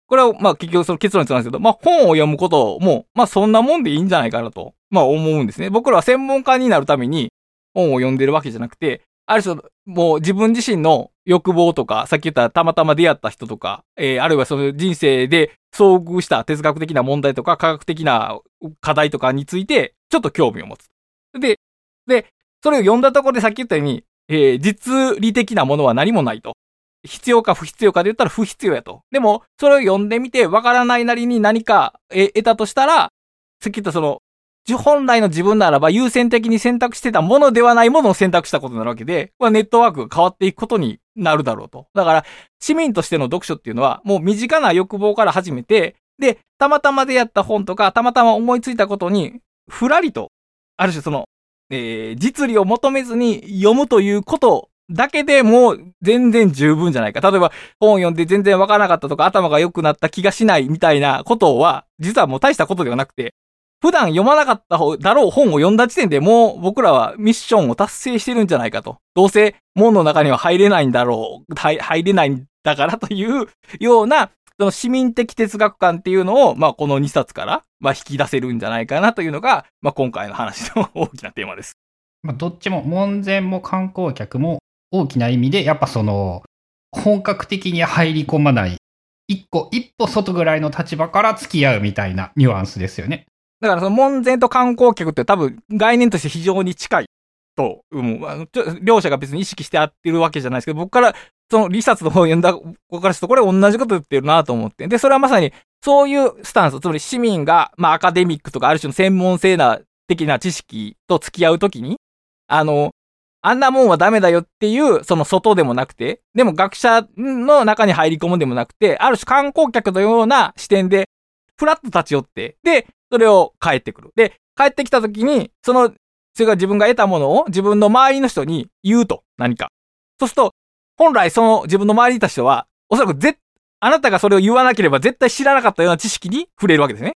これはまあ結局その結論につなんですけど、まあ本を読むことも、まあそんなもんでいいんじゃないかなと、まあ思うんですね。僕らは専門家になるために本を読んでるわけじゃなくて、ある種、もう自分自身の欲望とか、さっき言ったたまたま出会った人とか、えー、あるいはその人生で遭遇した哲学的な問題とか、科学的な課題とかについて、ちょっと興味を持つ。で、で、それを読んだところでさっき言ったように、えー、実利的なものは何もないと。必要か不必要かで言ったら不必要やと。でも、それを読んでみて、わからないなりに何か得たとしたら、さっき言ったその、本来の自分ならば優先的に選択してたものではないものを選択したことになるわけで、これはネットワークが変わっていくことになるだろうと。だから、市民としての読書っていうのは、もう身近な欲望から始めて、で、たまたま出会った本とか、たまたま思いついたことに、ふらりと、ある種その、えー、実利を求めずに読むということだけでもう全然十分じゃないか。例えば本を読んで全然わからなかったとか頭が良くなった気がしないみたいなことは、実はもう大したことではなくて、普段読まなかっただろう本を読んだ時点でもう僕らはミッションを達成してるんじゃないかと。どうせ門の中には入れないんだろう、入れないんだからというような、その市民的哲学観っていうのを、まあこの2冊から、まあ引き出せるんじゃないかなというのが、まあ今回の話の大きなテーマです。まあどっちも門前も観光客も大きな意味で、やっぱその、本格的に入り込まない、一個、一歩外ぐらいの立場から付き合うみたいなニュアンスですよね。だからその門前と観光客って多分概念として非常に近いと、うん、両者が別に意識してやってるわけじゃないですけど、僕からその理察の方を読んだ子からするとこれ同じこと言ってるなと思って。で、それはまさにそういうスタンス、つまり市民が、まあアカデミックとかある種の専門性な的な知識と付き合うときに、あの、あんなもんはダメだよっていう、その外でもなくて、でも学者の中に入り込むでもなくて、ある種観光客のような視点で、ふらっと立ち寄って、で、それを帰ってくる。で、帰ってきた時に、その、それが自分が得たものを自分の周りの人に言うと、何か。そうすると、本来その自分の周りにいた人は、おそらくぜ、あなたがそれを言わなければ絶対知らなかったような知識に触れるわけですね。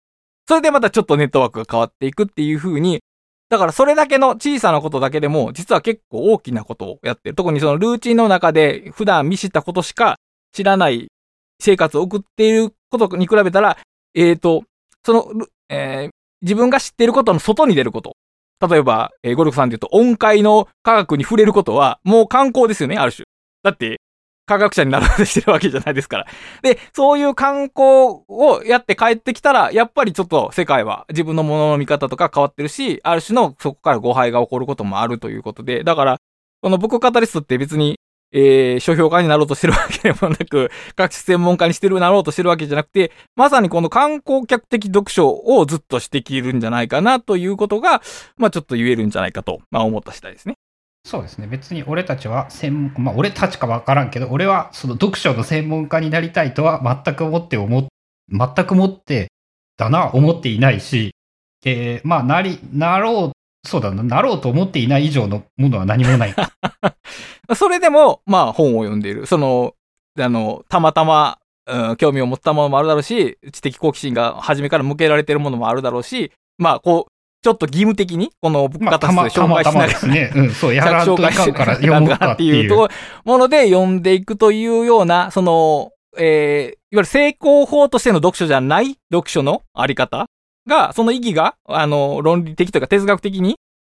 それでまたちょっとネットワークが変わっていくっていう風に、だからそれだけの小さなことだけでも、実は結構大きなことをやってる。特にそのルーチンの中で普段見知ったことしか知らない生活を送っていることに比べたら、えっ、ー、と、その、えー、自分が知っていることの外に出ること。例えば、えー、ゴルフさんで言うと音階の科学に触れることは、もう観光ですよね、ある種。だって、科学者になろうとしてるわけじゃないですから。で、そういう観光をやって帰ってきたら、やっぱりちょっと世界は自分のものの見方とか変わってるし、ある種のそこから誤配が起こることもあるということで、だから、この僕カタリストって別に、えー、書評家になろうとしてるわけでもなく、各種専門家にしてる、なろうとしてるわけじゃなくて、まさにこの観光客的読書をずっとしてきるんじゃないかなということが、まあちょっと言えるんじゃないかと、まあ思った次第ですね。そうですね。別に俺たちは専門、まあ俺たちかわからんけど、俺はその読書の専門家になりたいとは全く思って思、全く思ってだな、思っていないし、えー、まあなり、なろう、そうだな、なろうと思っていない以上のものは何もない。それでも、まあ本を読んでいる。その、あの、たまたま、うん、興味を持ったものもあるだろうし、知的好奇心が初めから向けられているものもあるだろうし、まあこう、ちょっと義務的に、このブックカタ紹介しながら、ですね。うん、そう、やらんと いかんから読むかっていう。もので読んでいくというような、その、えー、いわゆる成功法としての読書じゃない読書のあり方が、その意義が、あの、論理的というか哲学的に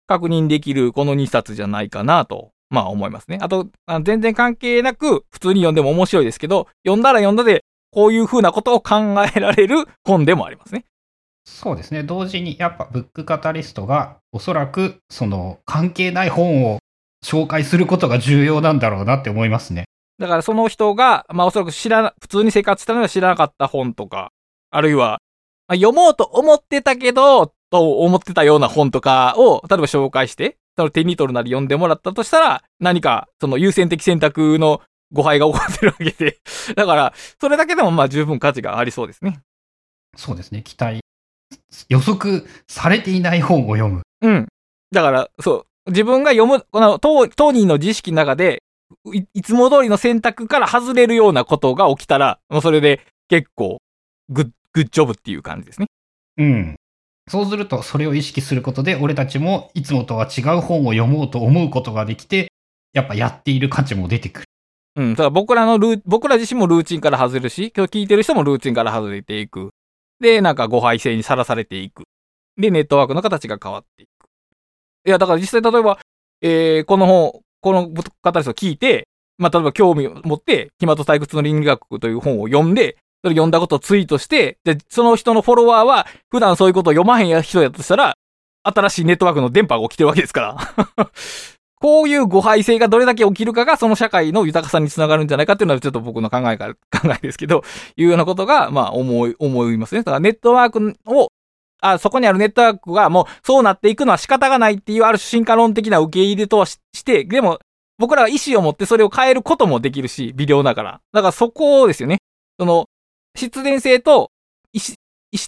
確認できるこの2冊じゃないかなと、まあ思いますね。あと、あ全然関係なく、普通に読んでも面白いですけど、読んだら読んだで、こういう風なことを考えられる本でもありますね。そうですね。同時に、やっぱブックカタリストが、おそらく、その、関係ない本を紹介することが重要なんだろうなって思いますね。だからその人が、まあおそらく知らな、普通に生活したのは知らなかった本とか、あるいは、まあ、読もうと思ってたけど、と思ってたような本とかを、例えば紹介して、その手に取るなり読んでもらったとしたら、何かその優先的選択の誤配が起こってるわけで。だから、それだけでもまあ十分価値がありそうですね。そうですね。期待。予測されていない本を読む。うん。だから、そう。自分が読む、この当当人の知識の中でい、いつも通りの選択から外れるようなことが起きたら、もうそれで結構、グッ、グッジョブっていう感じですね。うん。そうすると、それを意識することで、俺たちもいつもとは違う本を読もうと思うことができて、やっぱやっている価値も出てくる。うん。だから僕らのルー、僕ら自身もルーチンから外れるし、今日聞いてる人もルーチンから外れていく。で、なんか誤配性にさらされていく。で、ネットワークの形が変わっていく。いや、だから実際例えば、えー、この本、この方ですを聞いて、まあ、例えば興味を持って、暇と退屈の倫理学という本を読んで、それ読んだことをツイートして、で、その人のフォロワーは、普段そういうことを読まへんや人やとしたら、新しいネットワークの電波が起きてるわけですから。こういう誤配性がどれだけ起きるかが、その社会の豊かさにつながるんじゃないかっていうのは、ちょっと僕の考えから、考えですけど、いうようなことが、まあ、思い、思いますね。だからネットワークを、あ、そこにあるネットワークがもう、そうなっていくのは仕方がないっていう、ある種進化論的な受け入れとして、でも、僕らは意思を持ってそれを変えることもできるし、微量だから。だからそこですよね。その、必然性と意思、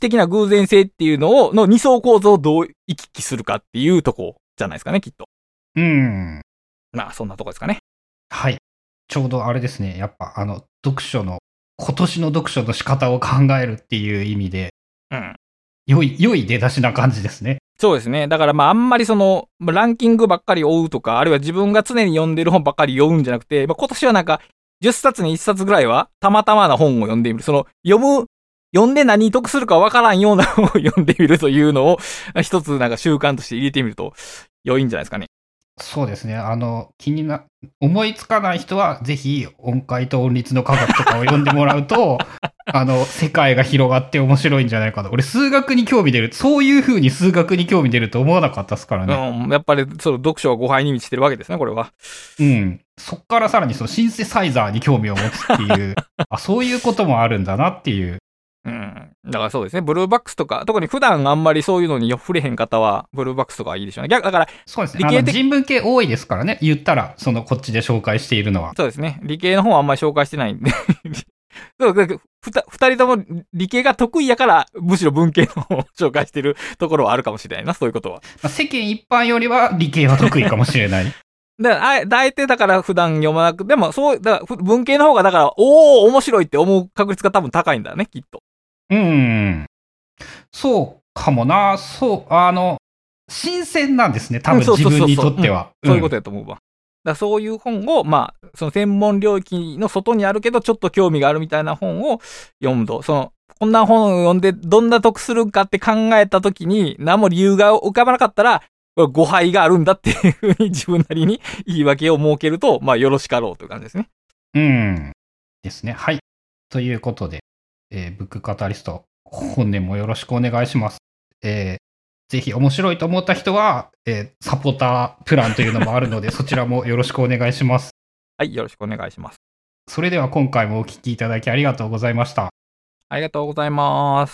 的な偶然性っていうのを、の二層構造をどう行き来するかっていうとこじゃないですかね、きっと。うん。まあ、そんなとこですかね。はい。ちょうどあれですね。やっぱ、あの、読書の、今年の読書の仕方を考えるっていう意味で、うん。良い、良い出だしな感じですね。そうですね。だからまああんまりその、ランキングばっかり追うとか、あるいは自分が常に読んでる本ばっかり読むんじゃなくて、まあ今年はなんか、10冊に1冊ぐらいは、たまたまな本を読んでみる。その、読む、読んで何得するかわからんような本を読んでみるというのを、一つなんか習慣として入れてみると、良いんじゃないですかね。そうですね。あの、気にな、思いつかない人は、ぜひ、音階と音律の科学とかを読んでもらうと、あの、世界が広がって面白いんじゃないかと。俺、数学に興味出る。そういう風に数学に興味出ると思わなかったですからね。うん、やっぱり、その読書は誤配に満ちてるわけですね、これは。うん。そっからさらにそのシンセサイザーに興味を持つっていう、あ、そういうこともあるんだなっていう。うん。だからそうですね。ブルーバックスとか、特に普段あんまりそういうのに触れへん方は、ブルーバックスとかいいでしょうね。逆、だから、そうですね。理系人文系多いですからね。言ったら、その、こっちで紹介しているのは。そうですね。理系の方はあんまり紹介してないんで そう、二人とも理系が得意やから、むしろ文系の方を紹介してるところはあるかもしれないな、そういうことは。まあ、世間一般よりは理系は得意かもしれない。だあえてだから普段読まなく、でもそう、だから文系の方がだから、おお面白いって思う確率が多分高いんだよね、きっと。うん。そうかもな。そう、あの、新鮮なんですね、多分自分にとっては。そういうことやと思うわ。だそういう本を、まあ、その専門領域の外にあるけど、ちょっと興味があるみたいな本を読むと、その、こんな本を読んでどんな得するかって考えたときに、何も理由が浮かばなかったら、誤配があるんだっていうふうに自分なりに言い訳を設けると、まあよろしかろうという感じですね。うん。ですね。はい。ということで、えー、ブックカタリスト、本年もよろしくお願いします。えー、ぜひ面白いと思った人は、えー、サポータープランというのもあるので、そちらもよろしくお願いします。はい、よろしくお願いします。それでは今回もお聴きいただきありがとうございました。ありがとうございます。